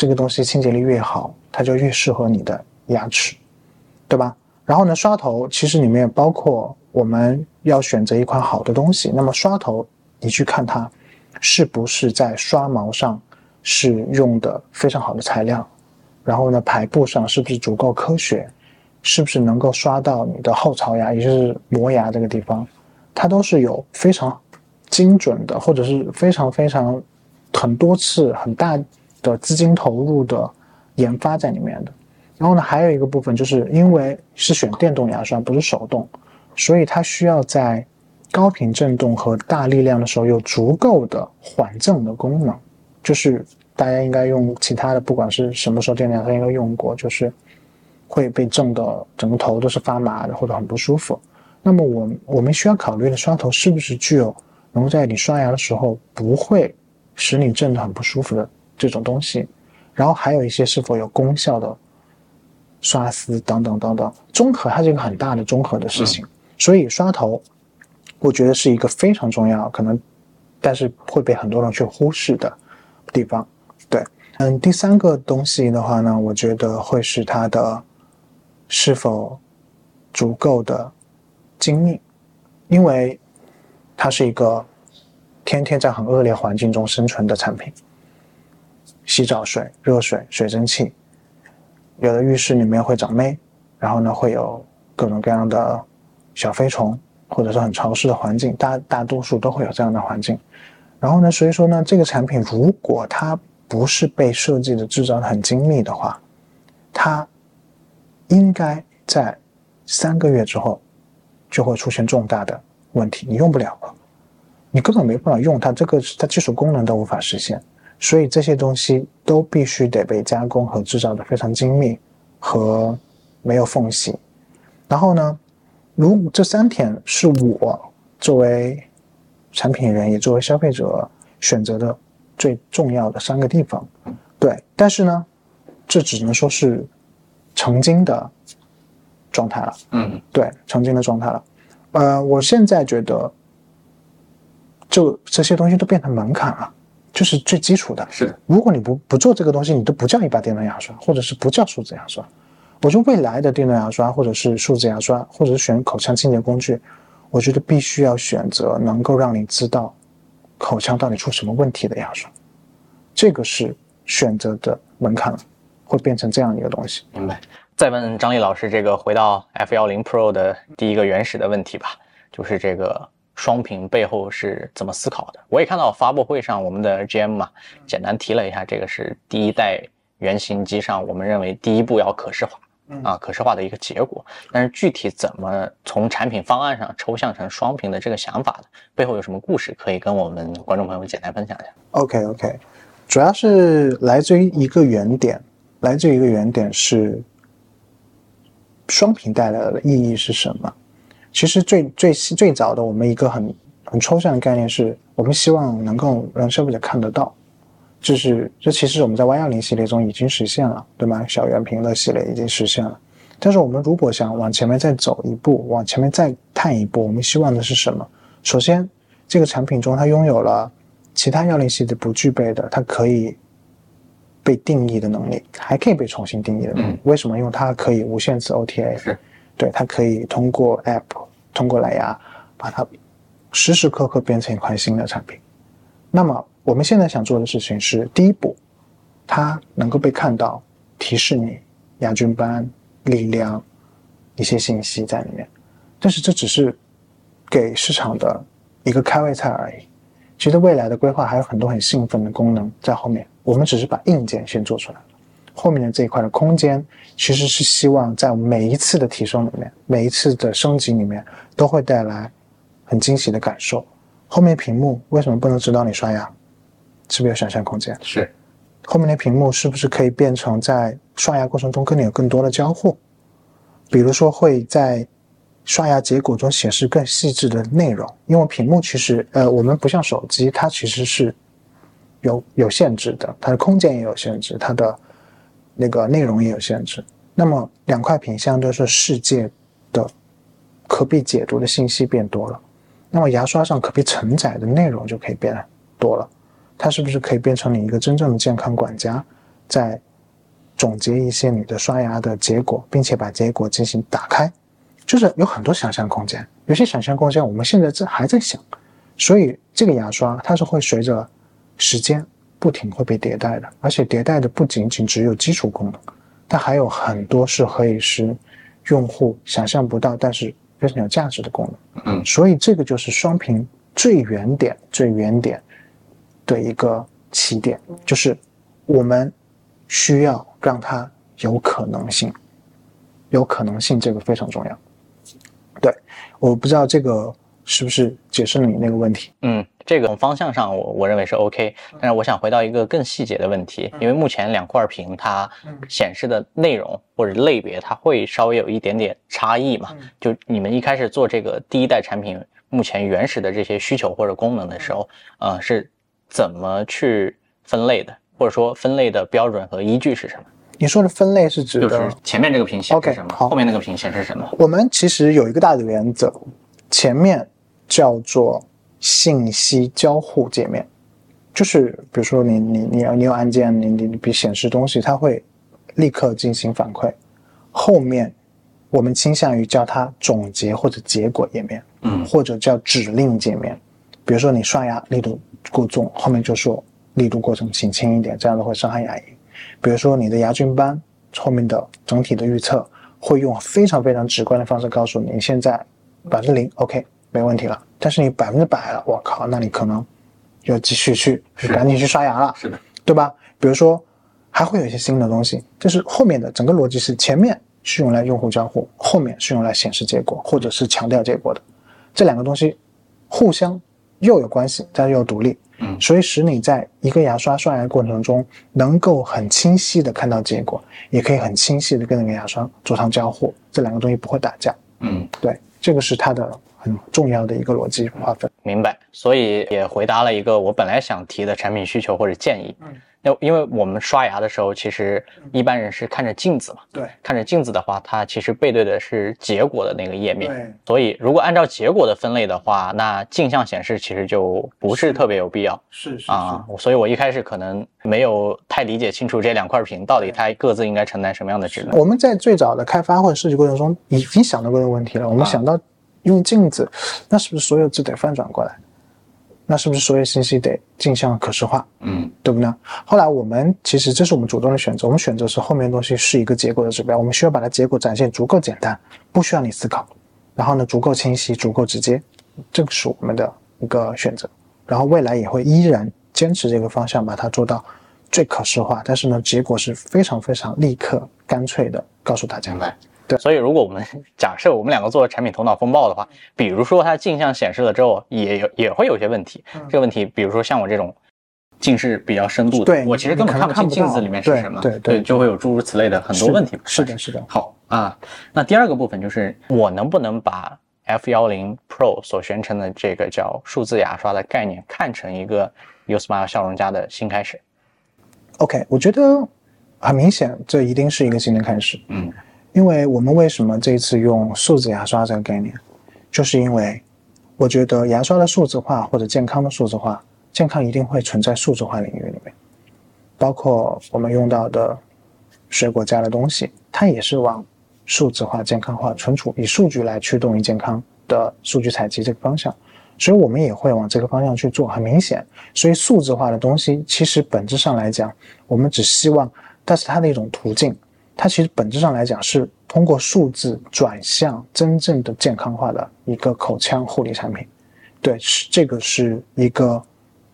这个东西清洁力越好，它就越适合你的牙齿，对吧？然后呢，刷头其实里面包括我们要选择一款好的东西。那么刷头，你去看它是不是在刷毛上是用的非常好的材料，然后呢，排布上是不是足够科学，是不是能够刷到你的后槽牙，也就是磨牙这个地方，它都是有非常精准的，或者是非常非常很多次很大。的资金投入的研发在里面的，然后呢，还有一个部分就是因为是选电动牙刷不是手动，所以它需要在高频振动和大力量的时候有足够的缓震的功能。就是大家应该用其他的，不管是什么时候电动牙刷应该用过，就是会被震的整个头都是发麻的或者很不舒服。那么我我们需要考虑的刷头是不是具有能够在你刷牙的时候不会使你震得很不舒服的。这种东西，然后还有一些是否有功效的刷丝等等等等，综合它是一个很大的综合的事情，所以刷头，我觉得是一个非常重要，可能但是会被很多人去忽视的地方。对，嗯，第三个东西的话呢，我觉得会是它的是否足够的精密，因为它是一个天天在很恶劣环境中生存的产品。洗澡水、热水、水蒸气，有的浴室里面会长霉，然后呢会有各种各样的小飞虫，或者是很潮湿的环境，大大多数都会有这样的环境。然后呢，所以说呢，这个产品如果它不是被设计的制造的很精密的话，它应该在三个月之后就会出现重大的问题，你用不了了，你根本没办法用它，这个它技术功能都无法实现，所以这些东西都必须得被加工和制造的非常精密和没有缝隙。然后呢，如这三点是我作为产品人也作为消费者选择的最重要的三个地方，对，但是呢，这只能说是曾经的状态了，嗯，对，曾经的状态了。呃，我现在觉得，就这些东西都变成门槛了，就是最基础的。是的，如果你不不做这个东西，你都不叫一把电动牙刷，或者是不叫数字牙刷。我觉得未来的电动牙刷，或者是数字牙刷，或者是选口腔清洁工具，我觉得必须要选择能够让你知道口腔到底出什么问题的牙刷，这个是选择的门槛了，会变成这样一个东西。明白。再问张力老师，这个回到 F 幺零 Pro 的第一个原始的问题吧，就是这个双屏背后是怎么思考的？我也看到发布会上我们的 GM 嘛，简单提了一下，这个是第一代原型机上我们认为第一步要可视化。啊，可视化的一个结果，但是具体怎么从产品方案上抽象成双屏的这个想法的背后有什么故事，可以跟我们观众朋友简单分享一下？OK OK，主要是来自于一个原点，来自于一个原点是双屏带来的意义是什么？其实最最最早的我们一个很很抽象的概念是，我们希望能够让消费者看得到。就是这其实我们在 Y 幺零系列中已经实现了，对吗？小圆屏的系列已经实现了。但是我们如果想往前面再走一步，往前面再探一步，我们希望的是什么？首先，这个产品中它拥有了其他幺零系列不具备的，它可以被定义的能力，还可以被重新定义的能力。为什么？因为它可以无限次 OTA，是对，它可以通过 App，通过蓝牙，把它时时刻刻变成一款新的产品。那么。我们现在想做的事情是，第一步，它能够被看到，提示你牙菌斑、力量一些信息在里面。但是这只是给市场的一个开胃菜而已。其实未来的规划还有很多很兴奋的功能在后面。我们只是把硬件先做出来，后面的这一块的空间，其实是希望在每一次的提升里面，每一次的升级里面，都会带来很惊喜的感受。后面屏幕为什么不能指导你刷牙？是不是有想象空间？是，后面的屏幕是不是可以变成在刷牙过程中跟你有更多的交互？比如说会在刷牙结果中显示更细致的内容，因为屏幕其实呃，我们不像手机，它其实是有有限制的，它的空间也有限制，它的那个内容也有限制。那么两块屏相对是世界的可被解读的信息变多了，那么牙刷上可被承载的内容就可以变多了。它是不是可以变成你一个真正的健康管家，在总结一些你的刷牙的结果，并且把结果进行打开，就是有很多想象空间。有些想象空间我们现在这还在想，所以这个牙刷它是会随着时间不停会被迭代的，而且迭代的不仅仅只有基础功能，它还有很多是可以是用户想象不到但是非常有价值的功能。嗯，所以这个就是双屏最原点，最原点。的一个起点，就是我们需要让它有可能性，有可能性这个非常重要。对，我不知道这个是不是解释了你那个问题。嗯，这个方向上我我认为是 OK，但是我想回到一个更细节的问题，因为目前两块屏它显示的内容或者类别，它会稍微有一点点差异嘛？就你们一开始做这个第一代产品，目前原始的这些需求或者功能的时候，呃是。怎么去分类的，或者说分类的标准和依据是什么？你说的分类是指就是前面这个屏显示什么，后面那个屏显示什么？我们其实有一个大的原则，前面叫做信息交互界面，就是比如说你你你你有按键，你你你比显示东西，它会立刻进行反馈。后面我们倾向于叫它总结或者结果页面，嗯，或者叫指令界面。比如说你刷牙力度。过重，后面就说力度过重，请轻一点，这样子会伤害牙龈。比如说你的牙菌斑，后面的整体的预测会用非常非常直观的方式告诉你，现在百分之零，OK，没问题了。但是你百分之百了，我靠，那你可能要继续去赶紧去刷牙了，是的，对吧？比如说还会有一些新的东西，就是后面的整个逻辑是前面是用来用户交互，后面是用来显示结果或者是强调结果的。这两个东西互相又有关系，但又独立。嗯所以使你在一个牙刷刷牙的过程中，能够很清晰的看到结果，也可以很清晰的跟那个牙刷做上交互，这两个东西不会打架。嗯，对，这个是它的很重要的一个逻辑划分。明白。所以也回答了一个我本来想提的产品需求或者建议。嗯，那因为我们刷牙的时候，其实一般人是看着镜子嘛，对看着镜子的话，它其实背对的是结果的那个页面。对所以如果按照结果的分类的话，那镜像显示其实就不是特别有必要。是是啊，所以我一开始可能没有太理解清楚这两块屏到底它各自应该承担什么样的职能。我们在最早的开发或者设计过程中已经想到过这个问题了。我们啊想到用镜子，那是不是所有字得翻转过来？那是不是所有信息得镜像可视化？嗯对不对？后来我们其实这是我们主动的选择，我们选择是后面的东西是一个结果的指标，我们需要把它结果展现足够简单，不需要你思考，然后呢足够清晰、足够直接，这个是我们的一个选择。然后未来也会依然坚持这个方向，把它做到最可视化，但是呢结果是非常非常立刻、干脆的告诉大家。明白。所以如果我们假设我们两个做产品头脑风暴的话，比如说它镜像显示了之后，也有也会有些问题。这个问题，比如说像我这种近视比较深度的，我其实根本看不清镜子里面是什么，对对就会有诸如此类的很多问题。是的，是的。好啊，那第二个部分就是我能不能把 F 幺零 Pro 所宣称的这个叫数字牙刷的概念看成一个 USmile 笑容家的新开始？OK，我觉得很明显，这一定是一个新的开始。嗯，因为我们为什么这一次用数字牙刷这个概念，就是因为我觉得牙刷的数字化或者健康的数字化，健康一定会存在数字化领域里面，包括我们用到的水果加的东西，它也是往数字化、健康化、存储，以数据来驱动于健康的数据采集这个方向。所以我们也会往这个方向去做，很明显。所以数字化的东西，其实本质上来讲，我们只希望，但是它的一种途径，它其实本质上来讲是通过数字转向真正的健康化的一个口腔护理产品。对，是这个是一个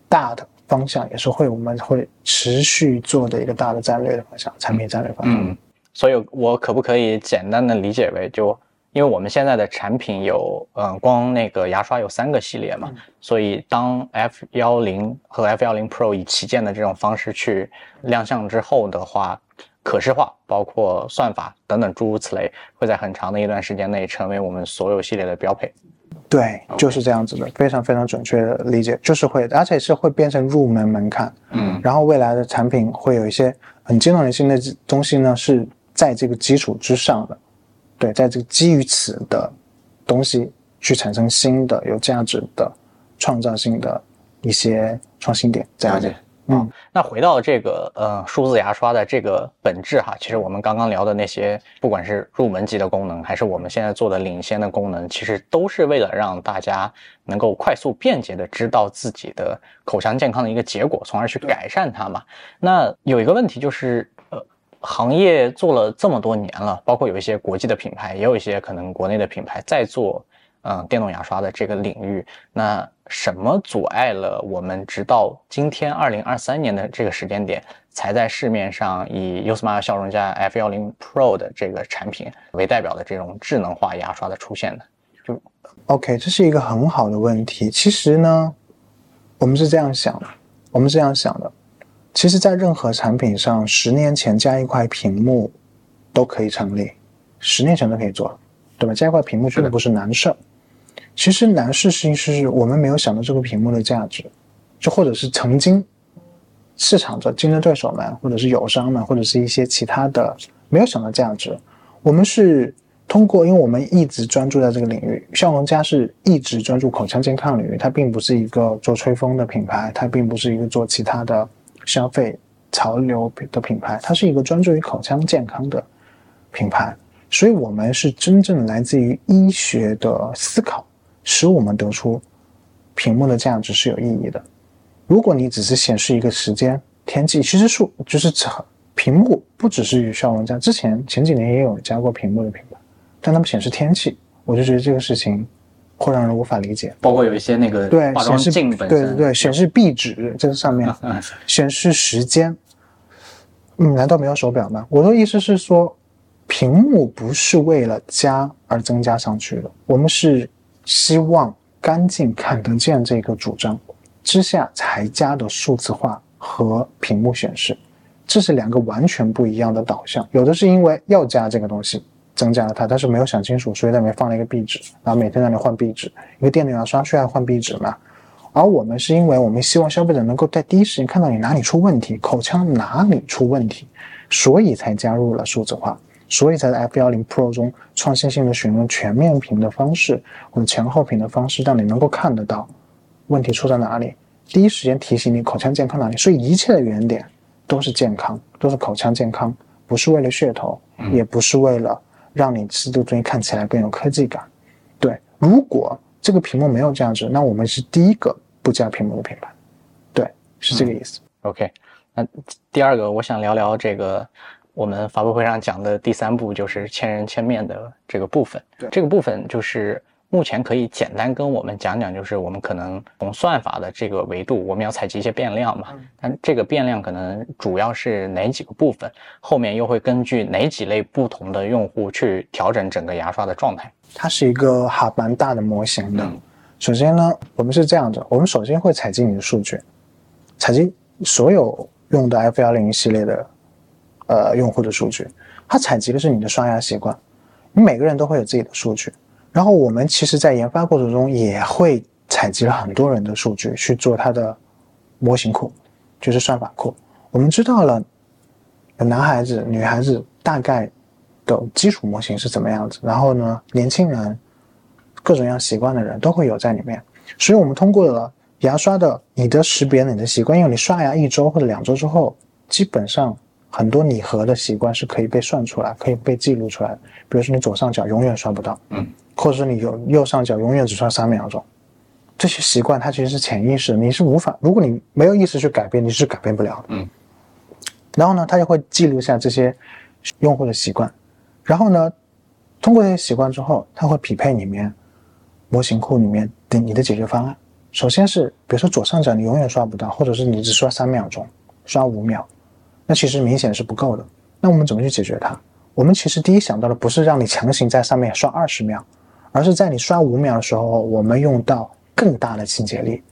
大的方向，也是会我们会持续做的一个大的战略的方向，产品战略方向。嗯，所以我可不可以简单的理解为就，因为我们现在的产品有，嗯、光那个牙刷有三个系列嘛，所以当 F 幺零和 F 幺零 Pro 以旗舰的这种方式去亮相之后的话，可视化包括算法等等诸如此类，会在很长的一段时间内成为我们所有系列的标配。对，就是这样子的，非常非常准确的理解，就是会，而且是会变成入门门槛。嗯然后未来的产品会有一些很激动人心的东西呢，是在这个基础之上的，对，在这个基于此的东西去产生新的有价值的创造性的一些创新点，这样子嗯，那回到这个呃数字牙刷的这个本质哈，其实我们刚刚聊的那些，不管是入门级的功能，还是我们现在做的领先的功能，其实都是为了让大家能够快速便捷的知道自己的口腔健康的一个结果，从而去改善它嘛。那有一个问题就是，呃，行业做了这么多年了，包括有一些国际的品牌，也有一些可能国内的品牌在做。嗯，电动牙刷的这个领域，那什么阻碍了我们直到今天二零二三年的这个时间点，才在市面上以 USmile 笑容家 F 幺零 Pro 的这个产品为代表的这种智能化牙刷的出现呢？就 OK，这是一个很好的问题。其实呢，我们是这样想的，我们是这样想的。其实，在任何产品上，十年前加一块屏幕都可以成立，十年前都可以做，对吧？加一块屏幕绝对不是难事儿。其实难事是是我们没有想到这个屏幕的价值，就或者是曾经市场的竞争对手们，或者是友商们，或者是一些其他的没有想到价值。我们是通过，因为我们一直专注在这个领域，笑容家是一直专注口腔健康领域，它并不是一个做吹风的品牌，它并不是一个做其他的消费潮流的品牌，它是一个专注于口腔健康的品牌。所以，我们是真正来自于医学的思考，使我们得出屏幕的价值是有意义的。如果你只是显示一个时间、天气，其实数就是屏幕不只是与笑容家，之前前几年也有加过屏幕的品牌，但他们显示天气，我就觉得这个事情会让人无法理解。包括有一些那个对，显示镜本身，对对对，显示壁纸这个上面 [laughs] 嗯显示时间，嗯，难道没有手表吗？我的意思是说，屏幕不是为了加而增加上去的，我们是希望干净看得见这个主张之下才加的数字化和屏幕显示，这是两个完全不一样的导向。有的是因为要加这个东西。增加了它，但是没有想清楚，所以在里面放了一个壁纸，然后每天在那换壁纸。一个电动牙刷需要换壁纸嘛？而我们是因为我们希望消费者能够在第一时间看到你哪里出问题，口腔哪里出问题，所以才加入了数字化，所以才在 F 幺零 Pro 中创新性的选用全面屏的方式或者前后屏的方式，让你能够看得到问题出在哪里，第一时间提醒你口腔健康哪里。所以一切的原点都是健康，都是口腔健康，不是为了噱头，也不是为了。让你吃的东西看起来更有科技感，对。如果这个屏幕没有价值，那我们是第一个不加屏幕的品牌，对，是这个意思。OK，那第二个我想聊聊这个我们发布会上讲的第三步，就是千人千面的这个部分。对，这个部分就是。目前可以简单跟我们讲讲，就是我们可能从算法的这个维度，我们要采集一些变量嘛。但这个变量可能主要是哪几个部分？后面又会根据哪几类不同的用户去调整整个牙刷的状态？它是一个还蛮大的模型的。首先呢，我们是这样的，我们首先会采集你的数据，采集所有用的 F 幺零系列的呃用户的数据。它采集的是你的刷牙习惯，你每个人都会有自己的数据。然后我们其实，在研发过程中也会采集了很多人的数据去做它的模型库，就是算法库。我们知道了男孩子、女孩子大概的基础模型是怎么样子，然后呢，年轻人各种样习惯的人都会有在里面。所以我们通过了牙刷的你的识别、你的习惯，因为你刷牙一周或者两周之后，基本上很多拟合的习惯是可以被算出来、可以被记录出来的。比如说，你左上角永远刷不到，嗯。或者说你有右上角永远只刷三秒钟，这些习惯它其实是潜意识，你是无法，如果你没有意识去改变，你是改变不了的。嗯。然后呢，它就会记录下这些用户的习惯，然后呢，通过这些习惯之后，它会匹配里面模型库里面的你的解决方案。首先是比如说左上角你永远刷不到，或者是你只刷三秒钟，刷五秒，那其实明显是不够的。那我们怎么去解决它？我们其实第一想到的不是让你强行在上面刷二十秒。而是在你刷五秒的时候，我们用到更大的清洁力、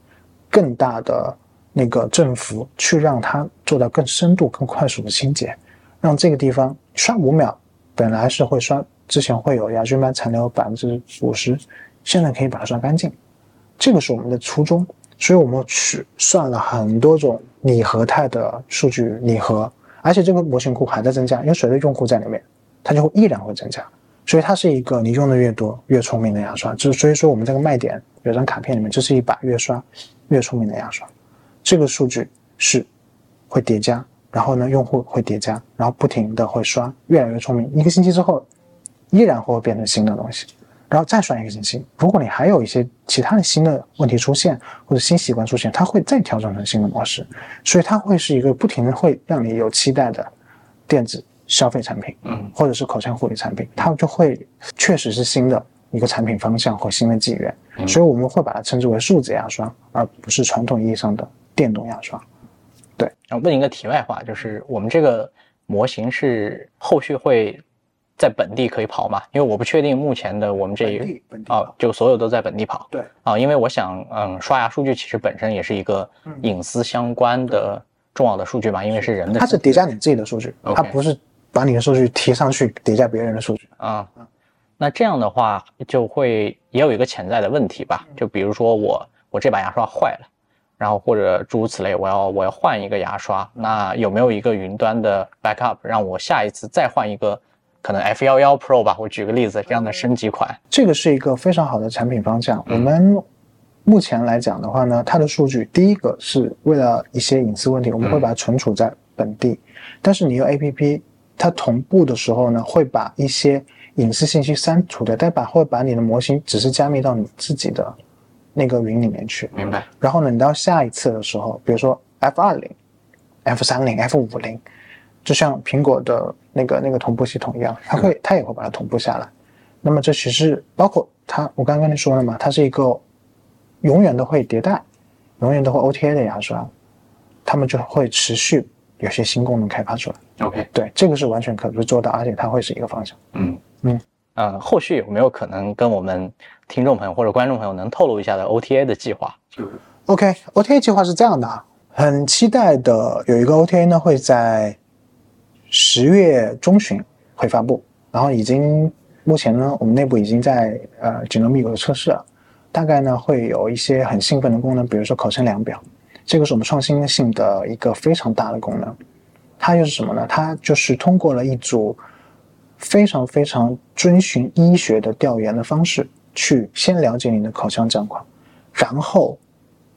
更大的那个振幅，去让它做到更深度、更快速的清洁，让这个地方刷五秒本来是会刷，之前会有牙菌斑残留百分之五十，现在可以把它刷干净。这个是我们的初衷，所以我们去算了很多种拟合态的数据拟合，而且这个模型库还在增加，因为随着用户在里面，它就会依然会增加。所以它是一个你用的越多越聪明的牙刷，就是所以说我们这个卖点有张卡片里面，这是一把越刷越聪明的牙刷，这个数据是会叠加，然后呢用户会叠加，然后不停的会刷越来越聪明，一个星期之后依然会变成新的东西，然后再算一个星期，如果你还有一些其他的新的问题出现或者新习惯出现，它会再调整成新的模式，所以它会是一个不停的会让你有期待的电子。消费产品，嗯，或者是口腔护理产品，它就会确实是新的一个产品方向和新的纪元，所以我们会把它称之为数字牙刷，而不是传统意义上的电动牙刷。对，然后问一个题外话，就是我们这个模型是后续会在本地可以跑嘛？因为我不确定目前的我们这一啊，就所有都在本地跑。对啊，因为我想，嗯，刷牙数据其实本身也是一个隐私相关的重要的数据嘛，因为是人的，它是叠加你自己的数据，它不是。把你的数据提上去，叠加别人的数据啊，那这样的话就会也有一个潜在的问题吧？就比如说我我这把牙刷坏了，然后或者诸如此类，我要我要换一个牙刷，那有没有一个云端的 backup，让我下一次再换一个可能 F 幺幺 Pro 吧？我举个例子，这样的升级款，这个是一个非常好的产品方向。我们目前来讲的话呢，它的数据第一个是为了一些隐私问题，我们会把它存储在本地，但是你用 APP。它同步的时候呢，会把一些隐私信息删除掉，但把会把你的模型只是加密到你自己的那个云里面去。明白。然后呢，你到下一次的时候，比如说 F 二零、F 三零、F 五零，就像苹果的那个那个同步系统一样，它会它也会把它同步下来。那么这其实包括它，我刚刚跟你说了嘛，它是一个永远都会迭代、永远都会 OTA 的牙刷，他们就会持续。有些新功能开发出来。OK，对，这个是完全可以做到，而且它会是一个方向。嗯嗯，呃，后续有没有可能跟我们听众朋友或者观众朋友能透露一下的 OTA 的计划？OK，OTA 计划是这样的啊，很期待的有一个 OTA 呢会在十月中旬会发布，然后已经目前呢我们内部已经在呃紧锣密鼓的测试了，大概呢会有一些很兴奋的功能，比如说口腔量表，这个是我们创新性的一个非常大的功能，它又是什么呢？它就是通过了一组非常非常遵循医学的调研的方式，去先了解你的口腔状况，然后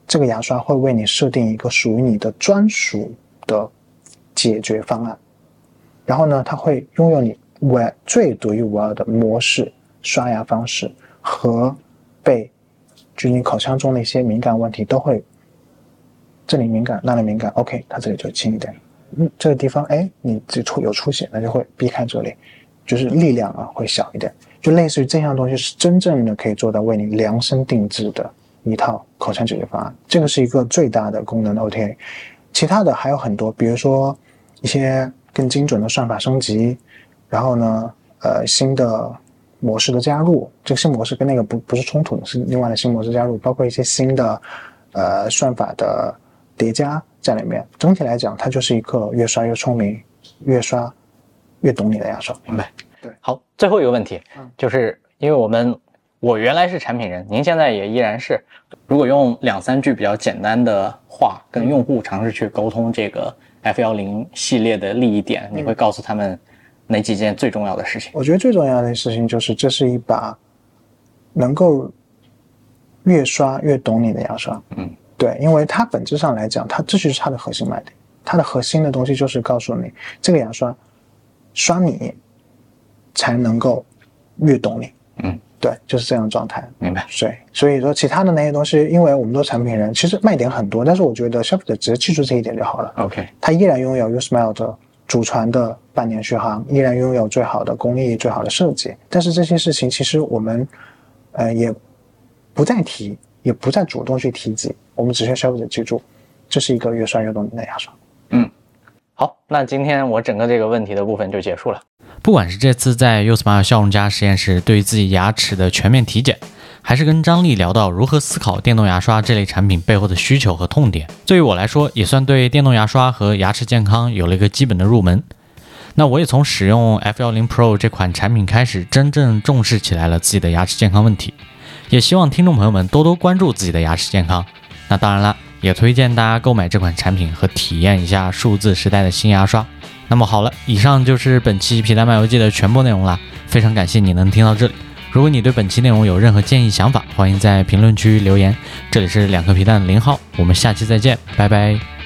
这个牙刷会为你设定一个属于你的专属的解决方案，然后呢，它会拥有你我最独一无二的模式、刷牙方式和被就你口腔中的一些敏感问题都会，这里敏感，那里敏感，OK，它这里就轻一点，嗯，这个地方哎，你这出有出血，那就会避开这里，就是力量啊会小一点，就类似于这项东西是真正的可以做到为你量身定制的一套口腔解决方案，这个是一个最大的功能的 OTA。其他的还有很多，比如说一些更精准的算法升级，然后呢，呃，新的模式的加入，这个新模式跟那个不不是冲突的，是另外的新模式加入，包括一些新的呃算法的叠加在里面。整体来讲，它就是一个越刷越聪明，越刷越懂你的牙刷。明白。对，好，最后一个问题，嗯就是因为我们我原来是产品人，您现在也依然是，如果用两三句比较简单的话跟用户尝试去沟通这个 F 幺零系列的利益点，你会告诉他们哪几件最重要的事情？我觉得最重要的事情就是，这是一把能够越刷越懂你的牙刷。嗯，对，因为它本质上来讲，它这就是它的核心卖点。它的核心的东西就是告诉你，这个牙刷刷你才能够越懂你。嗯，对，就是这样的状态。明白。对，所以说其他的那些东西，因为我们做产品人，其实卖点很多，但是我觉得消费者只是记住这一点就好了。OK，他依然拥有 USmile 的祖传的半年续航，依然拥有最好的工艺、最好的设计。但是这些事情其实我们呃也不再提，也不再主动去提及，我们只需要消费者记住，这是一个越刷越懂你的牙刷。好，那今天我整个这个问题的部分就结束了。不管是这次在 USmile 笑容家实验室对于自己牙齿的全面体检，还是跟张丽聊到如何思考电动牙刷这类产品背后的需求和痛点，对于我来说也算对电动牙刷和牙齿健康有了一个基本的入门。那我也从使用 F10 Pro 这款产品开始，真正重视起来了自己的牙齿健康问题。也希望听众朋友们多多关注自己的牙齿健康。那当然了，也推荐大家购买这款产品和体验一下数字时代的新牙刷。那么好了，以上就是本期皮蛋漫游记的全部内容了。非常感谢你能听到这里。如果你对本期内容有任何建议想法，欢迎在评论区留言。这里是两颗皮蛋的零号，我们下期再见，拜拜。